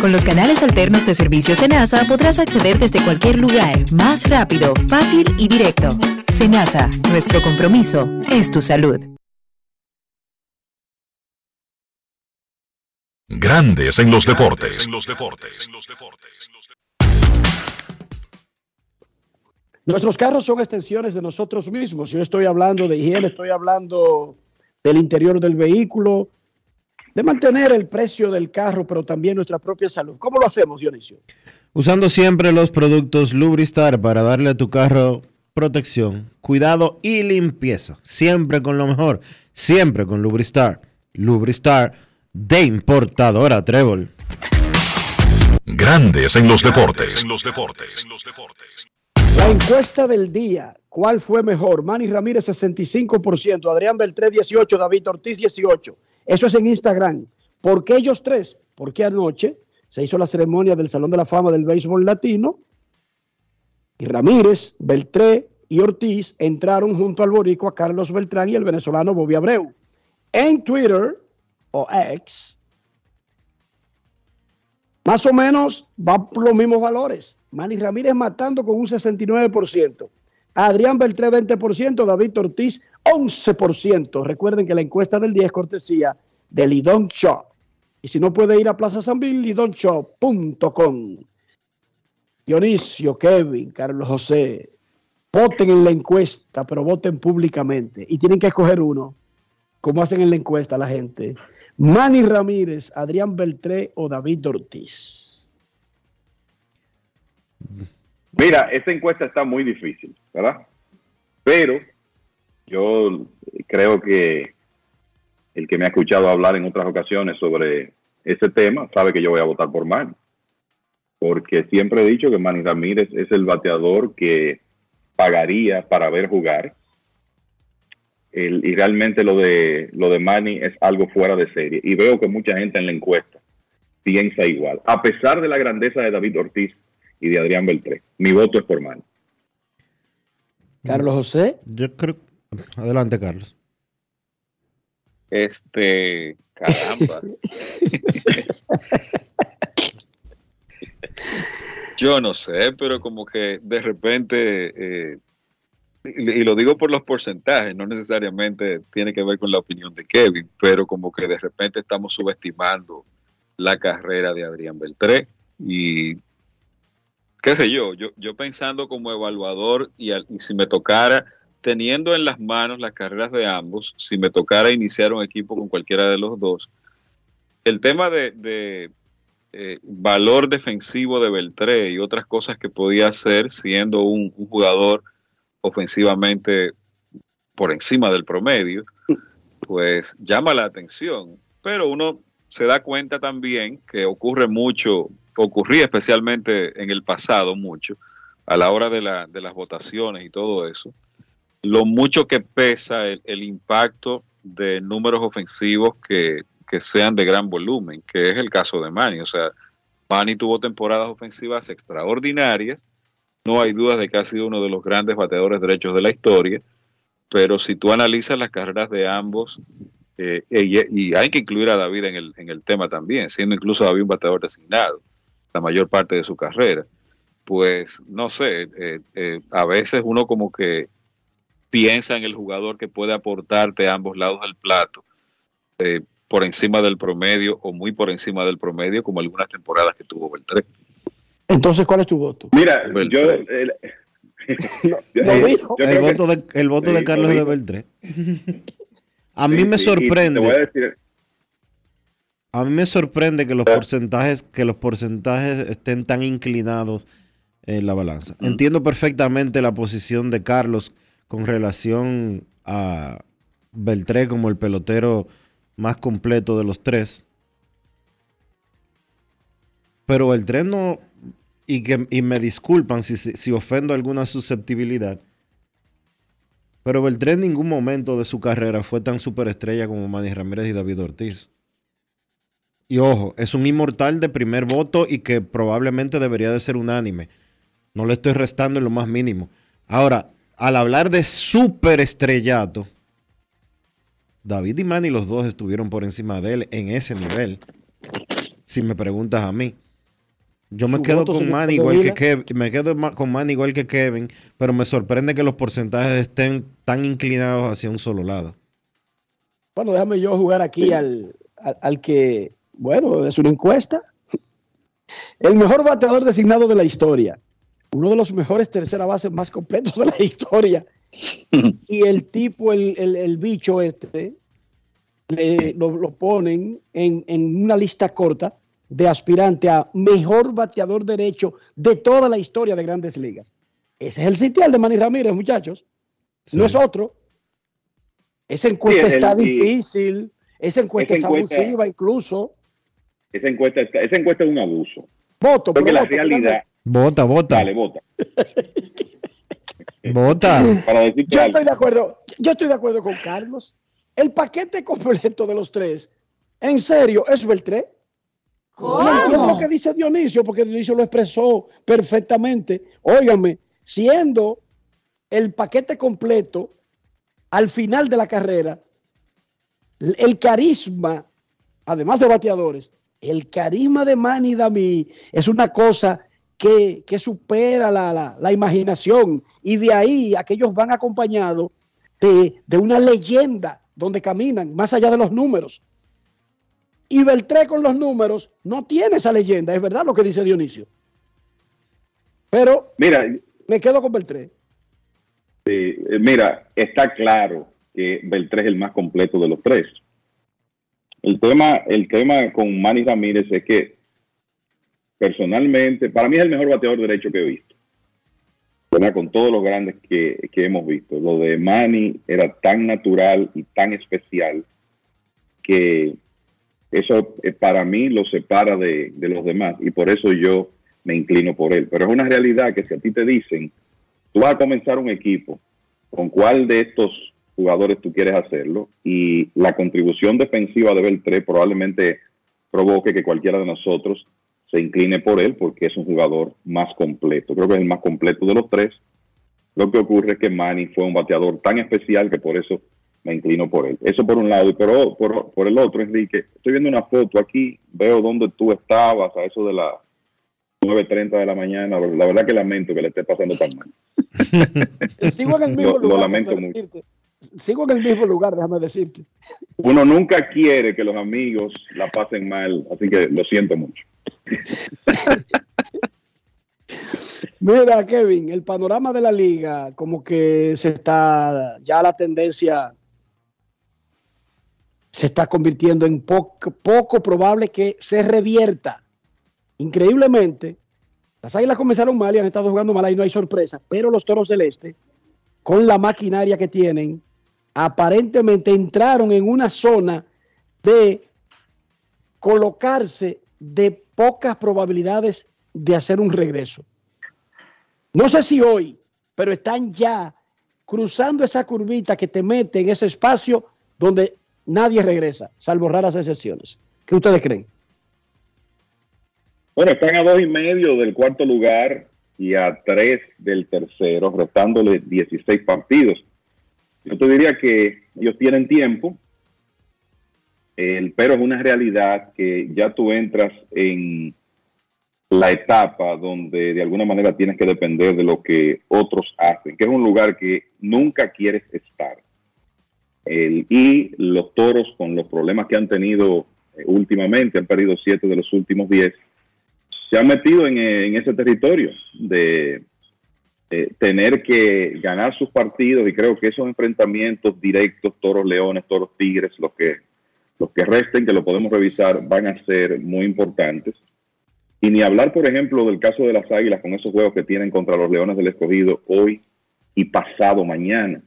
Con los canales alternos de servicio Senasa podrás acceder desde cualquier lugar, más rápido, fácil y directo. Senasa, nuestro compromiso es tu salud. Grandes en los deportes. Nuestros carros son extensiones de nosotros mismos. Yo estoy hablando de higiene, estoy hablando del interior del vehículo, de mantener el precio del carro, pero también nuestra propia salud. ¿Cómo lo hacemos, Dionisio? Usando siempre los productos Lubristar para darle a tu carro protección, cuidado y limpieza. Siempre con lo mejor. Siempre con Lubristar. Lubristar de importadora Trébol. Grandes en los deportes. La encuesta del día. ¿Cuál fue mejor? Manny Ramírez 65%, Adrián Beltré 18%, David Ortiz 18%. Eso es en Instagram. ¿Por qué ellos tres? Porque anoche se hizo la ceremonia del Salón de la Fama del Béisbol Latino y Ramírez, Beltré y Ortiz entraron junto al boricua Carlos Beltrán y el venezolano Bobby Abreu. En Twitter o X, más o menos va por los mismos valores. Manny Ramírez matando con un 69%. Adrián Beltré 20%, David Ortiz 11%. Recuerden que la encuesta del día es cortesía de Lidon Shop. Y si no puede ir a Plaza San Bill, lidonshop.com. Dionisio, Kevin, Carlos José, voten en la encuesta, pero voten públicamente. Y tienen que escoger uno, como hacen en la encuesta la gente. Manny Ramírez, Adrián Beltré o David Ortiz. Mira, esa encuesta está muy difícil, ¿verdad? Pero yo creo que el que me ha escuchado hablar en otras ocasiones sobre ese tema sabe que yo voy a votar por Manny. Porque siempre he dicho que Manny Ramírez es el bateador que pagaría para ver jugar. El- y realmente lo de lo de Manny es algo fuera de serie. Y veo que mucha gente en la encuesta piensa igual. A pesar de la grandeza de David Ortiz y de Adrián Beltré, mi voto es por Manny. Carlos José. Yo creo. Adelante, Carlos. Este, caramba. Yo no sé, pero como que de repente, eh, y, lo digo por los porcentajes, no necesariamente tiene que ver con la opinión de Kevin, pero como que de repente estamos subestimando la carrera de Adrián Beltré y qué sé yo, yo, yo pensando como evaluador y, al- y si me tocara, teniendo en las manos las carreras de ambos, si me tocara iniciar un equipo con cualquiera de los dos, el tema de, eh, valor defensivo de Beltré y otras cosas que podía hacer siendo un, jugador ofensivamente por encima del promedio, pues llama la atención. Pero uno se da cuenta también que ocurre mucho, ocurría especialmente en el pasado mucho, a la hora de, de las votaciones y todo eso, lo mucho que pesa el, impacto de números ofensivos que, que sean de gran volumen, que es el caso de Manny. O sea, Manny tuvo temporadas ofensivas extraordinarias, no hay dudas de que ha sido uno de los grandes bateadores derechos de la historia, pero si tú analizas las carreras de ambos, eh, y, y hay que incluir a David en el, en el tema también, siendo incluso David un bateador designado la mayor parte de su carrera, pues no sé, eh, eh, a veces uno como que piensa en el jugador que puede aportarte a ambos lados del plato, eh, por encima del promedio o muy por encima del promedio, como algunas temporadas que tuvo Beltré. Entonces, ¿cuál es tu voto? Mira, yo... el- dijo. que- voto, de, el voto de Carlos lo de. Beltré. A mí Sí, me sí, y te voy a sorprende. decir- A mí me sorprende que los porcentajes, que los porcentajes estén tan inclinados en la balanza. Entiendo perfectamente la posición de Carlos con relación a Beltré como el pelotero más completo de los tres. Pero Beltré no, y, que, y me disculpan si, si, ofendo alguna susceptibilidad, pero Beltré en ningún momento de su carrera fue tan superestrella como Manny Ramírez y David Ortiz. Y ojo, es un inmortal de primer voto y que probablemente debería de ser unánime. No le estoy restando en lo más mínimo. Ahora, al hablar de superestrellato, David y Manny los dos estuvieron por encima de él en ese nivel. Si me preguntas a mí. Yo me ¿Tu quedo con Manny igual que Cordovila? Kevin, me quedo con Manny igual que Kevin, pero me sorprende que los porcentajes estén tan inclinados hacia un solo lado. Bueno, déjame yo jugar aquí al, al, al que, bueno, es una encuesta. El mejor bateador designado de la historia. Uno de los mejores tercera bases más completos de la historia. Y el tipo, el, el- el bicho este, le- lo, lo ponen en, en una lista corta de aspirante a mejor bateador derecho de toda la historia de grandes ligas. Ese es el sitial de Manny Ramírez, muchachos. No es otro. Esa encuesta Sí, está difícil. Esa encuesta Esa es encuesta- abusiva incluso. Esa encuesta, esa encuesta es un abuso. Voto, Porque la realidad... Vota, vota. Dale, vota. Vota. Para decirte Yo algo. estoy de acuerdo, yo estoy de acuerdo con Carlos. El paquete completo de los tres, en serio, es Beltré. ¿Cómo? No lo que dice Dionisio, porque Dionisio lo expresó perfectamente. Óigame, siendo el paquete completo al final de la carrera, el carisma, además de bateadores, el carisma de Manny Dami es una cosa que, que supera la, la- la imaginación. Y de ahí aquellos van acompañados de, de una leyenda donde caminan, más allá de los números. Y Beltré con los números no tiene esa leyenda, es verdad lo que dice Dionisio. Pero Mira, me quedo con Beltré. Eh, mira, está claro que Beltré es el más completo de los tres. El tema, el tema con Manny Ramírez es que personalmente, para mí es el mejor bateador derecho que he visto. con todos los grandes que, que hemos visto. Lo de Manny era tan natural y tan especial que eso eh, para mí lo separa de, de los demás y por eso yo me inclino por él. Pero es una realidad que si a ti te dicen, tú vas a comenzar un equipo, ¿con cuál de estos jugadores tú quieres hacerlo? Y la contribución defensiva de Beltré probablemente provoque que cualquiera de nosotros se incline por él porque es un jugador más completo. Creo que es el más completo de los tres. Lo que ocurre es que Manny fue un bateador tan especial que por eso me inclino por él. Eso por un lado. Y por, por, por el otro, Enrique, estoy viendo una foto aquí, veo dónde tú estabas a eso de las 9.30 de la mañana. La verdad que lamento que le esté pasando tan mal. Sigo en el mismo Lo- lo lugar. lamento déjame mucho. decirte. Sigo en el mismo lugar, déjame decirte. Uno nunca quiere que los amigos la pasen mal, así que lo siento mucho. Mira, Kevin, el panorama de la liga, como que se está, ya la tendencia se está convirtiendo en poco, poco probable que se revierta. Increíblemente, las águilas comenzaron mal y han estado jugando mal y no hay sorpresa, pero los toros del este, con la maquinaria que tienen, aparentemente entraron en una zona de colocarse de pocas probabilidades de hacer un regreso. No sé si hoy, pero están ya cruzando esa curvita que te mete en ese espacio donde nadie regresa, salvo raras excepciones. ¿Qué ustedes creen? Bueno, están a dos y medio del cuarto lugar y a tres del tercero, restándole 16 partidos. Yo te diría que ellos tienen tiempo, el- pero es una realidad que ya tú entras en la etapa donde de alguna manera tienes que depender de lo que otros hacen, que es un lugar que nunca quieres estar. Y los toros, con los problemas que han tenido eh, últimamente, han perdido siete de los últimos diez, se han metido en, eh, ese territorio de eh, tener que ganar sus partidos y creo que esos enfrentamientos directos, toros leones, toros tigres, los que, los que resten, que lo podemos revisar, van a ser muy importantes. Y ni hablar, por ejemplo, del caso de las águilas con esos juegos que tienen contra los leones del escogido hoy y pasado mañana.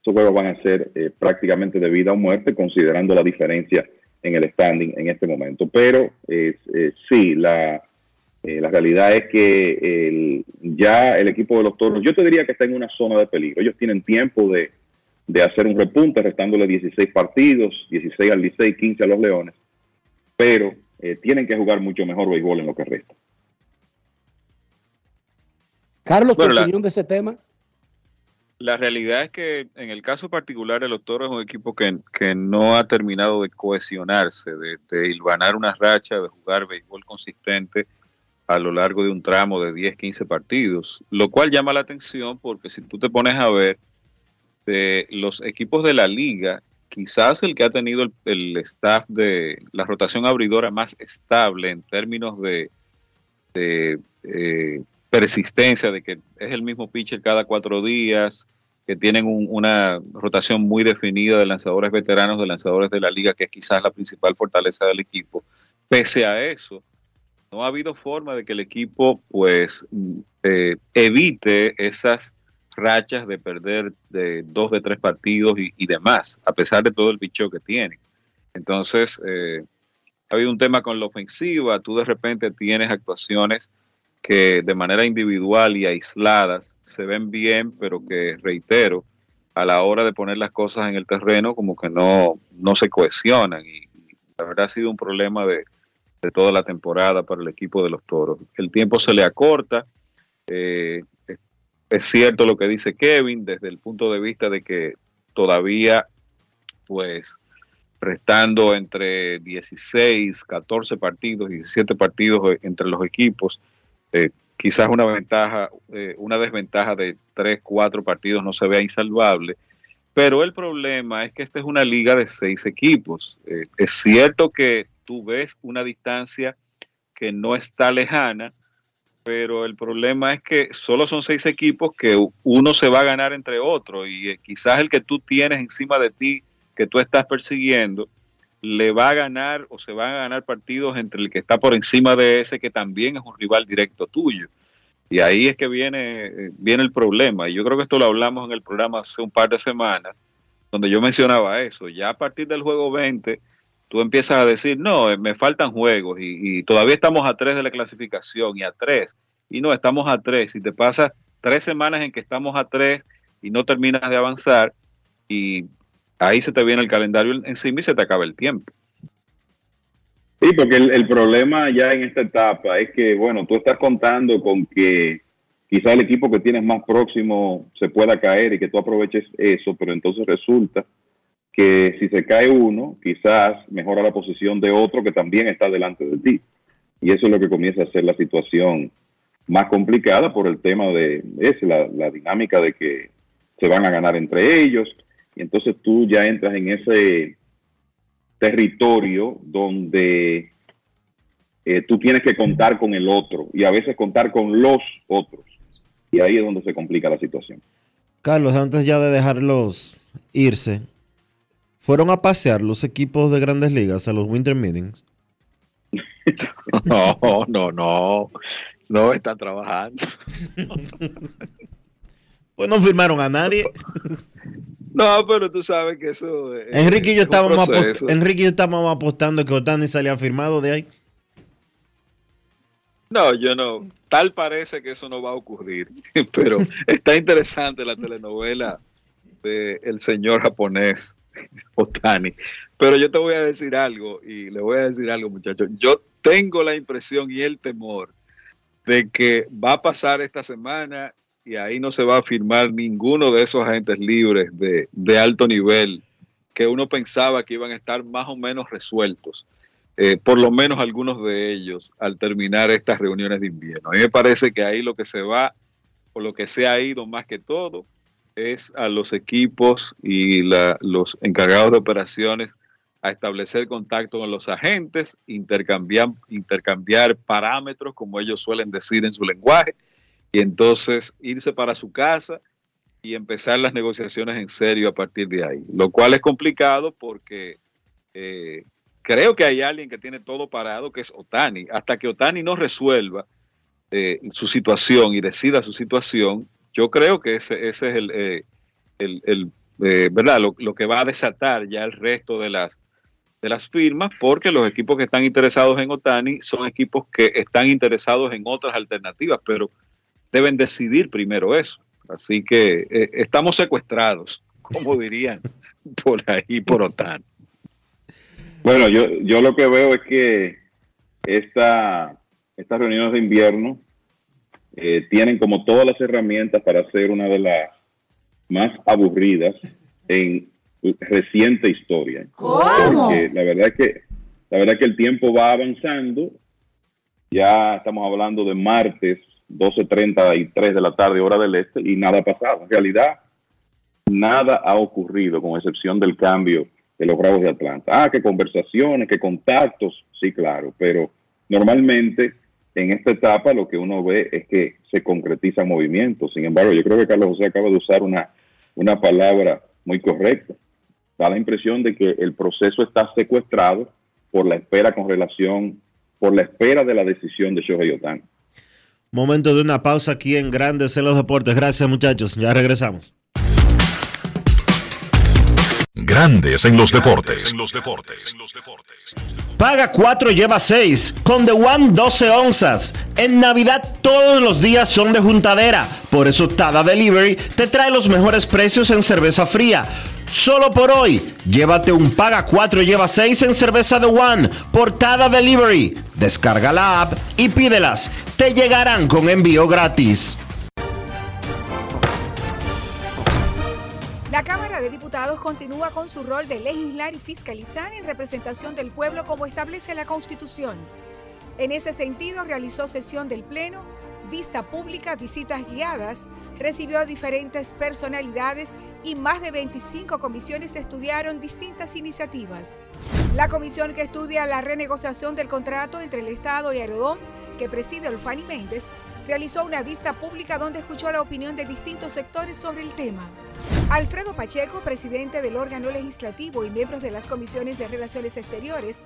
Esos juegos van a ser eh, prácticamente de vida o muerte, considerando la diferencia en el standing en este momento. Pero eh, eh, sí, la, eh, la realidad es que el- ya el equipo de los toros, yo te diría que está en una zona de peligro. Ellos tienen tiempo de, de hacer un repunte, restándole 16 partidos, 16 al 16, 15 a los leones. Pero eh, tienen que jugar mucho mejor béisbol en lo que resta. Carlos, tu Bueno, la- opinión de ese tema. La realidad es que en el caso particular los Toros es un equipo que, que no ha terminado de cohesionarse, de, de hilvanar una racha, de jugar béisbol consistente a lo largo de un tramo de 10, 15 partidos, lo cual llama la atención porque si tú te pones a ver de los equipos de la liga, quizás el que ha tenido el, staff de la rotación abridora más estable en términos de, de, eh, persistencia, de que es el mismo pitcher cada cuatro días, que tienen un- una rotación muy definida de lanzadores veteranos, de lanzadores de la liga, que es quizás la principal fortaleza del equipo. Pese a eso, no ha habido forma de que el equipo pues mm, eh, evite esas rachas de perder de dos de tres partidos y, demás, a pesar de todo el bicho que tiene. Entonces, eh, ha habido un tema con la ofensiva, tú de repente tienes actuaciones que de manera individual y aisladas se ven bien, pero que, reitero, a la hora de poner las cosas en el terreno como que no, no se cohesionan y, y la verdad ha sido un problema de, de toda la temporada para el equipo de los toros. El tiempo se le acorta, eh, es, cierto lo que dice Kevin desde el punto de vista de que todavía pues restando entre 16, 14 partidos, 17 partidos eh, entre los equipos, eh, quizás una ventaja, eh, una desventaja de 3, 4 partidos no se vea insalvable, pero el problema es que esta es una liga de seis equipos. Es cierto que tú ves una distancia que no está lejana, pero el problema es que solo son seis equipos que uno se va a ganar entre otros y eh, quizás el que tú tienes encima de ti, que tú estás persiguiendo, le va a ganar o se van a ganar partidos entre el que está por encima de ese que también es un rival directo tuyo. Y ahí es que viene, eh, viene el problema. Y yo creo que esto lo hablamos en el programa hace un par de semanas, donde yo mencionaba eso. Ya a partir del juego 20, tú empiezas a decir, no, eh, me faltan juegos y, todavía estamos a tres de la clasificación y a tres. Y no, estamos a tres. Y te pasas tres semanas en que estamos a tres y no terminas de avanzar y ahí se te viene el calendario encima y se te acaba el tiempo. Sí, porque el, el problema ya en esta etapa es que, bueno, tú estás contando con que quizá el equipo que tienes más próximo se pueda caer y que tú aproveches eso, pero entonces resulta que si se cae uno, quizás mejora la posición de otro que también está delante de ti. Y eso es lo que comienza a ser la situación más complicada por el tema de es la, dinámica de que se van a ganar entre ellos. Y entonces tú ya entras en ese territorio donde eh, tú tienes que contar con el otro y a veces contar con los otros. Y ahí es donde se complica la situación. Carlos, antes ya de dejarlos irse, ¿fueron a pasear los equipos de grandes ligas a los Winter Meetings? No, no, no. No están trabajando. Pues no firmaron a nadie. No, pero tú sabes que eso. es- Enrique y yo es estábamos, Enrique y yo estábamos apostando que Otani salía firmado de ahí. No, yo no. Tal parece que eso no va a ocurrir. Pero está interesante la telenovela de el señor japonés Otani. Pero yo te voy a decir algo y le voy a decir algo, muchachos. Yo tengo la impresión y el temor de que va a pasar esta semana y ahí no se va a firmar ninguno de esos agentes libres de, alto nivel que uno pensaba que iban a estar más o menos resueltos. Eh, por lo menos algunos de ellos al terminar estas reuniones de invierno. A mí me parece que ahí lo que se va, o lo que se ha ido más que todo, es a los equipos y la- los encargados de operaciones a establecer contacto con los agentes, intercambiar, intercambiar parámetros, como ellos suelen decir en su lenguaje, y entonces irse para su casa y empezar las negociaciones en serio a partir de ahí. Lo cual es complicado porque eh, creo que hay alguien que tiene todo parado, que es Otani. Hasta que Otani no resuelva eh, su situación y decida su situación, yo creo que ese, ese es el, eh, el- el, eh, ¿verdad? Lo, lo que va a desatar ya el resto de las, de las firmas, porque los equipos que están interesados en Otani son equipos que están interesados en otras alternativas, pero deben decidir primero eso. Así que eh, estamos secuestrados, como dirían por ahí, por Otani. Bueno, yo, yo lo que veo es que esta, estas reuniones de invierno eh, tienen como todas las herramientas para ser una de las más aburridas en reciente historia. ¿Cómo? Porque la verdad es que la verdad es que el tiempo va avanzando. Ya estamos hablando de martes 12:33 de la tarde hora del este y nada ha pasado. En realidad nada ha ocurrido con excepción del cambio de los Bravos de Atlanta. Ah, que conversaciones, que contactos, sí, claro, pero normalmente en esta etapa lo que uno ve es que se concretizan movimientos. Sin embargo, yo creo que Carlos José acaba de usar una, una palabra muy correcta. Da la impresión de que el proceso está secuestrado por la espera con relación, por la espera de la decisión de Shohei Otani. Momento de una pausa aquí en Grandes en los Deportes. Gracias, muchachos. Ya regresamos. Grandes en los deportes. Paga 4, lleva 6. Con The One 12 onzas. En Navidad todos los días son de juntadera. Por eso Tada Delivery te trae los mejores precios en cerveza fría. Solo por hoy, llévate un Paga 4, lleva 6 en cerveza The One por Tada Delivery. Descarga la app y pídelas. Te llegarán con envío gratis. La Cámara de Diputados continúa con su rol de legislar y fiscalizar en representación del pueblo como establece la Constitución. En ese sentido, realizó sesión del Pleno, vista pública, visitas guiadas, recibió a diferentes personalidades y más de 25 comisiones estudiaron distintas iniciativas. La comisión que estudia la renegociación del contrato entre el Estado y Aerodón, que preside Olfani Méndez, realizó una vista pública donde escuchó la opinión de distintos sectores sobre el tema. Alfredo Pacheco, presidente del órgano legislativo y miembros de las comisiones de Relaciones Exteriores,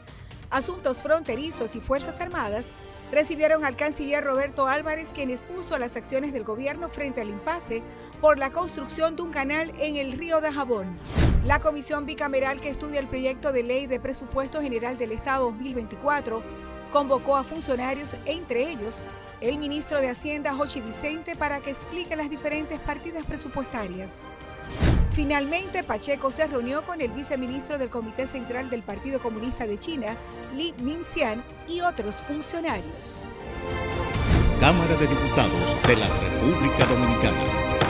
Asuntos Fronterizos y Fuerzas Armadas, recibieron al canciller Roberto Álvarez, quien expuso las acciones del gobierno frente al impasse por la construcción de un canal en el río de Jabón. La comisión bicameral que estudia el proyecto de ley de presupuesto general del Estado 2024 convocó a funcionarios, entre ellos el ministro de Hacienda, Jochi Vicente, para que explique las diferentes partidas presupuestarias. Finalmente, Pacheco se reunió con el viceministro del Comité Central del Partido Comunista de China, Li Minxian, y otros funcionarios. Cámara de Diputados de la República Dominicana.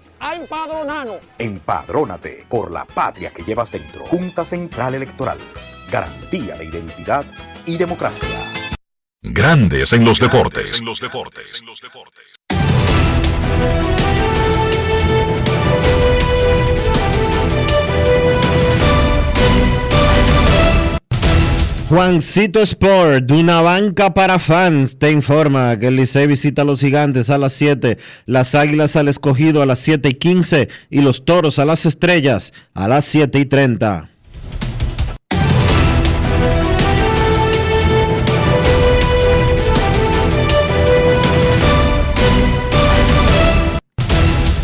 a empadronarnos. Empadrónate por la patria que llevas dentro. Junta Central Electoral. Garantía de identidad y democracia. Grandes en los deportes. En los deportes. Juancito Sport, una banca para fans, te informa que el Licey visita a los gigantes a las 7, las águilas al escogido a las 7 y 15 y los toros a las estrellas a las 7 y 30.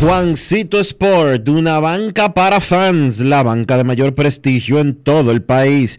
Juancito Sport, de una banca para fans, la banca de mayor prestigio en todo el país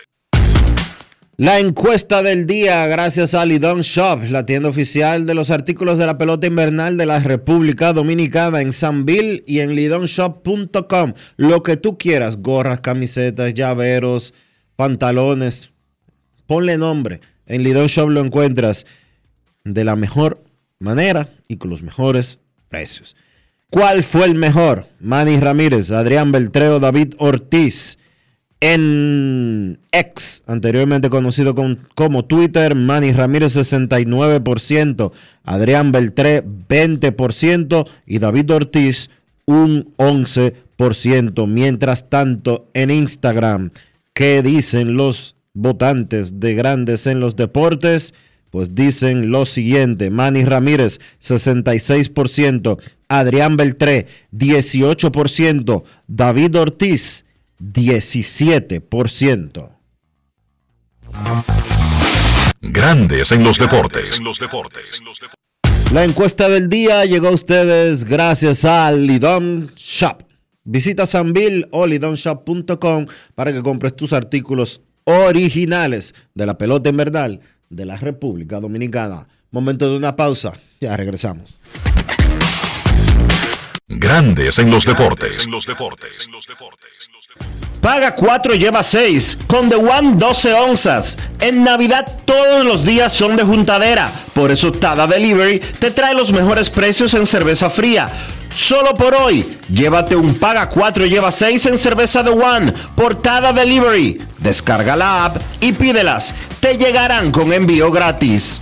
La encuesta del día, gracias a Lidon Shop, la tienda oficial de los artículos de la pelota invernal de la República Dominicana en Sanville y en lidonshop.com. Lo que tú quieras, gorras, camisetas, llaveros, pantalones, ponle nombre. En Lidon Shop lo encuentras de la mejor manera y con los mejores precios. ¿Cuál fue el mejor? Manny Ramírez, Adrián Beltreo, David Ortiz. En X, anteriormente conocido con- como Twitter, Manny Ramírez 69%, Adrián Beltré 20% y David Ortiz un 11%. Mientras tanto, en Instagram, ¿qué dicen los votantes de grandes en los deportes? Pues dicen lo siguiente, Manny Ramírez 66%, Adrián Beltré 18%, David Ortiz 17%. Grandes en los deportes. En los deportes. La encuesta del día llegó a ustedes gracias a Lidon Shop. Visita Sanville o lidonshop.com para que compres tus artículos originales de la pelota invernal de la República Dominicana. Momento de una pausa, ya regresamos. Grandes en los deportes. Paga 4, lleva 6. Con The One 12 onzas. En Navidad todos los días son de juntadera. Por eso Tada Delivery te trae los mejores precios en cerveza fría. Solo por hoy, llévate un Paga 4, lleva 6 en cerveza The One por Tada Delivery. Descarga la app y pídelas. Te llegarán con envío gratis.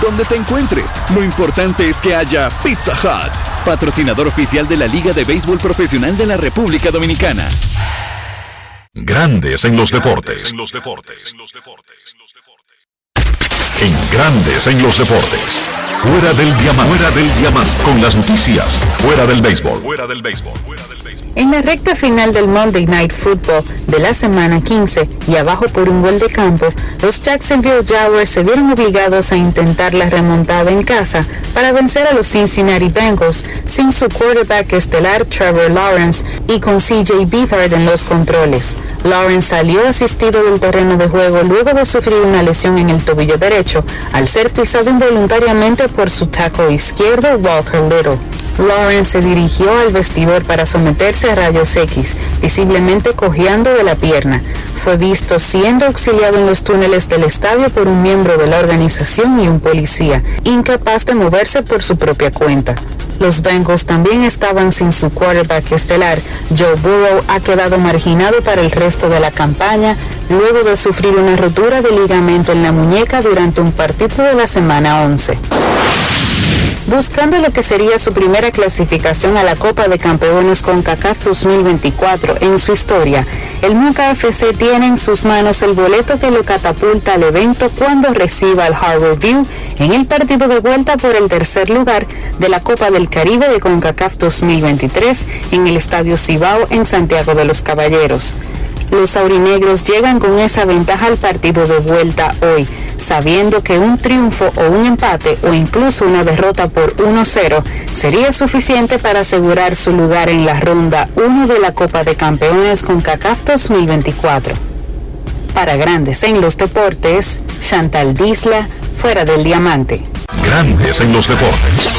Donde te encuentres, lo importante es que haya Pizza Hut, patrocinador oficial de la Liga de Béisbol Profesional de la República Dominicana. Grandes en los deportes. En Grandes en los deportes. Fuera del diamante. Fuera del diamante. Con las noticias. Fuera del béisbol. Fuera del béisbol. En la recta final del Monday Night Football de la semana 15 y abajo por un gol de campo, los Jacksonville Jaguars se vieron obligados a intentar la remontada en casa para vencer a los Cincinnati Bengals sin su quarterback estelar Trevor Lawrence y con CJ Beathard en los controles. Lawrence salió asistido del terreno de juego luego de sufrir una lesión en el tobillo derecho al ser pisado involuntariamente por su tackle izquierdo Walker Little. Lawrence se dirigió al vestidor para someterse a rayos X, visiblemente cojeando de la pierna. Fue visto siendo auxiliado en los túneles del estadio por un miembro de la organización y un policía, incapaz de moverse por su propia cuenta. Los Bengals también estaban sin su quarterback estelar. Joe Burrow ha quedado marginado para el resto de la campaña luego de sufrir una rotura de ligamento en la muñeca durante un partido de la semana 11 buscando lo que sería su primera clasificación a la Copa de Campeones con CACAF 2024 en su historia. El Muca FC tiene en sus manos el boleto que lo catapulta al evento cuando reciba al Harbor View en el partido de vuelta por el tercer lugar de la Copa del Caribe de CONCACAF 2023 en el Estadio Cibao en Santiago de los Caballeros. Los aurinegros llegan con esa ventaja al partido de vuelta hoy, sabiendo que un triunfo o un empate o incluso una derrota por 1-0 sería suficiente para asegurar su lugar en la ronda 1 de la Copa de Campeones con CACAF 2024. Para Grandes en los Deportes, Chantal Disla, fuera del diamante. Grandes en los deportes.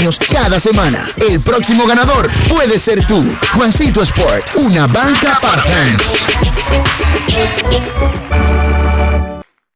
cada semana. El próximo ganador puede ser tú. Juancito Sport, una banca para fans.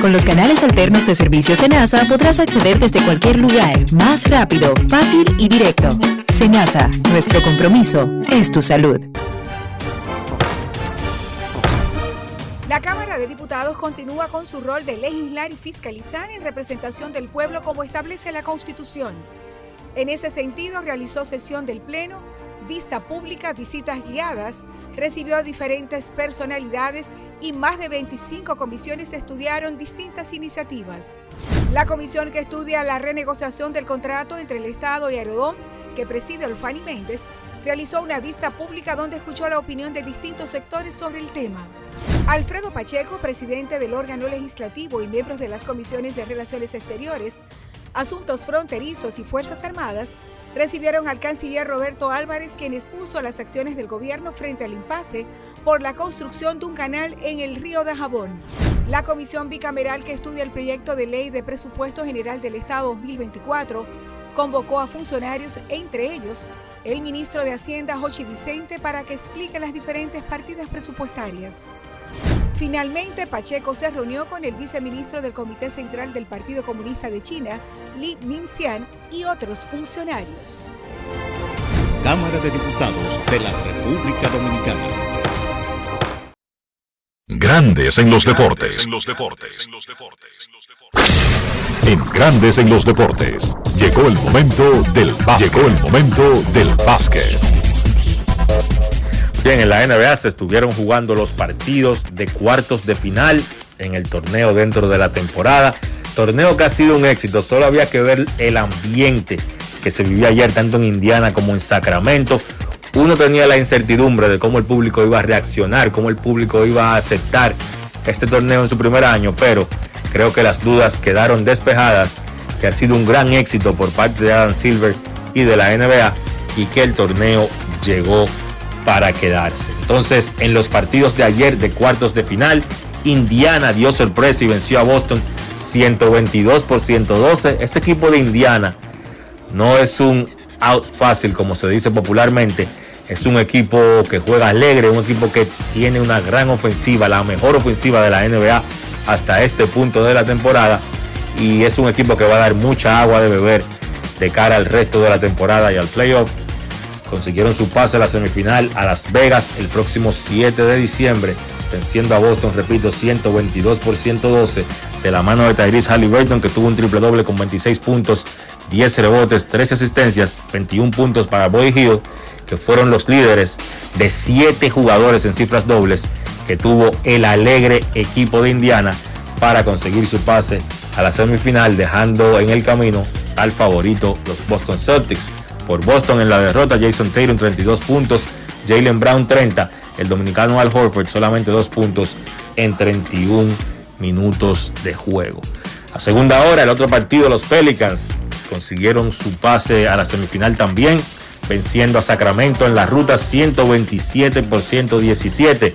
Con los canales alternos de servicio Senasa podrás acceder desde cualquier lugar, más rápido, fácil y directo. Senasa, nuestro compromiso es tu salud. La Cámara de Diputados continúa con su rol de legislar y fiscalizar en representación del pueblo como establece la Constitución. En ese sentido, realizó sesión del Pleno, vista pública, visitas guiadas, recibió a diferentes personalidades y más de 25 comisiones estudiaron distintas iniciativas. La comisión que estudia la renegociación del contrato entre el Estado y Aerodón, que preside Olfani Méndez, realizó una vista pública donde escuchó la opinión de distintos sectores sobre el tema. Alfredo Pacheco, presidente del órgano legislativo y miembros de las comisiones de Relaciones Exteriores, Asuntos Fronterizos y Fuerzas Armadas, recibieron al canciller Roberto Álvarez, quien expuso las acciones del gobierno frente al impasse por la construcción de un canal en el río de Jabón. La comisión bicameral que estudia el proyecto de ley de presupuesto general del Estado 2024 convocó a funcionarios, entre ellos el ministro de Hacienda, Jochi Vicente, para que explique las diferentes partidas presupuestarias. Finalmente, Pacheco se reunió con el viceministro del Comité Central del Partido Comunista de China, Li Minxian, y otros funcionarios. Cámara de Diputados de la República Dominicana. Grandes en los deportes. En los deportes. En Grandes en los deportes. Llegó el momento del básquet. Llegó el momento del básquet. Bien, en la NBA se estuvieron jugando los partidos de cuartos de final en el torneo dentro de la temporada. Torneo que ha sido un éxito, solo había que ver el ambiente que se vivía ayer tanto en Indiana como en Sacramento. Uno tenía la incertidumbre de cómo el público iba a reaccionar, cómo el público iba a aceptar este torneo en su primer año, pero creo que las dudas quedaron despejadas, que ha sido un gran éxito por parte de Adam Silver y de la NBA y que el torneo llegó para quedarse. Entonces, en los partidos de ayer de cuartos de final, Indiana dio sorpresa y venció a Boston 122 por 112. Ese equipo de Indiana no es un out fácil como se dice popularmente. Es un equipo que juega alegre, un equipo que tiene una gran ofensiva, la mejor ofensiva de la NBA hasta este punto de la temporada. Y es un equipo que va a dar mucha agua de beber de cara al resto de la temporada y al playoff. Consiguieron su pase a la semifinal a Las Vegas el próximo 7 de diciembre, venciendo a Boston, repito, 122 por 112 de la mano de Tyrese Halliburton, que tuvo un triple doble con 26 puntos, 10 rebotes, 13 asistencias, 21 puntos para Boy Hill, que fueron los líderes de 7 jugadores en cifras dobles que tuvo el alegre equipo de Indiana para conseguir su pase a la semifinal, dejando en el camino al favorito los Boston Celtics. Por Boston en la derrota, Jason Tatum 32 puntos, Jalen Brown 30, el dominicano Al Horford solamente 2 puntos en 31 minutos de juego. A segunda hora, el otro partido, los Pelicans consiguieron su pase a la semifinal también, venciendo a Sacramento en la ruta 127 por 117.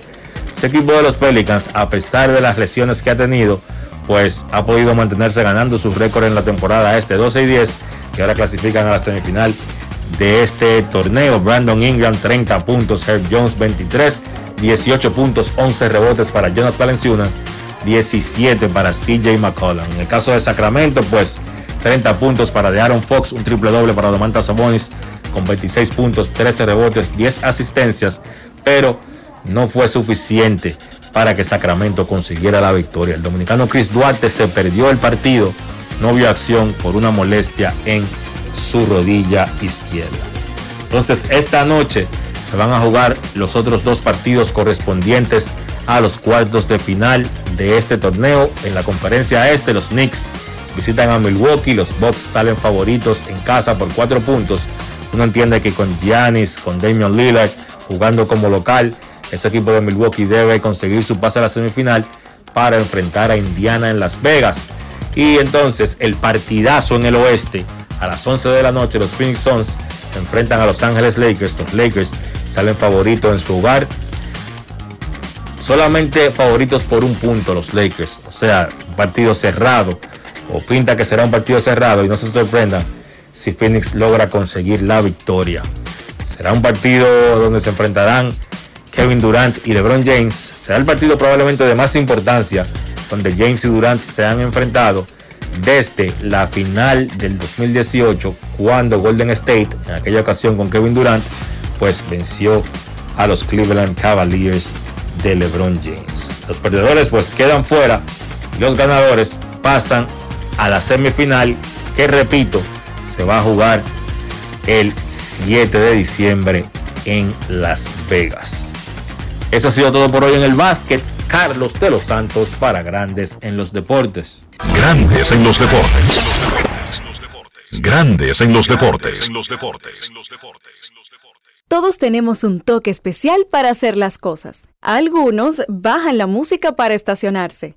Ese equipo de los Pelicans, a pesar de las lesiones que ha tenido, pues ha podido mantenerse ganando su récord en la temporada este 12 y 10, que ahora clasifican a la semifinal de este torneo. Brandon Ingram 30 puntos, Herb Jones 23, 18 puntos, 11 rebotes para Jonas Valenciunas, 17 para CJ McCollum. En el caso de Sacramento, pues 30 puntos para Aaron Fox, un triple doble para Domantas Sabonis con 26 puntos, 13 rebotes, 10 asistencias, pero no fue suficiente para que Sacramento consiguiera la victoria. El dominicano Chris Duarte se perdió el partido, no vio acción por una molestia en su rodilla izquierda. Entonces esta noche se van a jugar los otros dos partidos correspondientes a los cuartos de final de este torneo. En la conferencia este, los Knicks visitan a Milwaukee, los Bucks salen favoritos en casa por cuatro puntos. Uno entiende que con Giannis, con Damian Lillard jugando como local, ese equipo de Milwaukee debe conseguir su pase a la semifinal para enfrentar a Indiana en Las Vegas. Y entonces el partidazo en el oeste, a las 11 de la noche, los Phoenix Suns enfrentan a Los Ángeles Lakers. Los Lakers salen favoritos en su hogar. Solamente favoritos por un punto los Lakers. O sea, un partido cerrado. O pinta que será un partido cerrado y no se sorprendan si Phoenix logra conseguir la victoria. Será un partido donde se enfrentarán Kevin Durant y LeBron James. Será el partido probablemente de más importancia donde James y Durant se han enfrentado desde la final del 2018 cuando Golden State, en aquella ocasión con Kevin Durant, pues venció a los Cleveland Cavaliers de LeBron James. Los perdedores pues quedan fuera los ganadores pasan a la semifinal que repito se va a jugar el 7 de diciembre en Las Vegas. Eso ha sido todo por hoy en el básquet. Carlos de los Santos para Grandes en los Deportes. Grandes en los deportes. Grandes en los deportes. Todos tenemos un toque especial para hacer las cosas. Algunos bajan la música para estacionarse.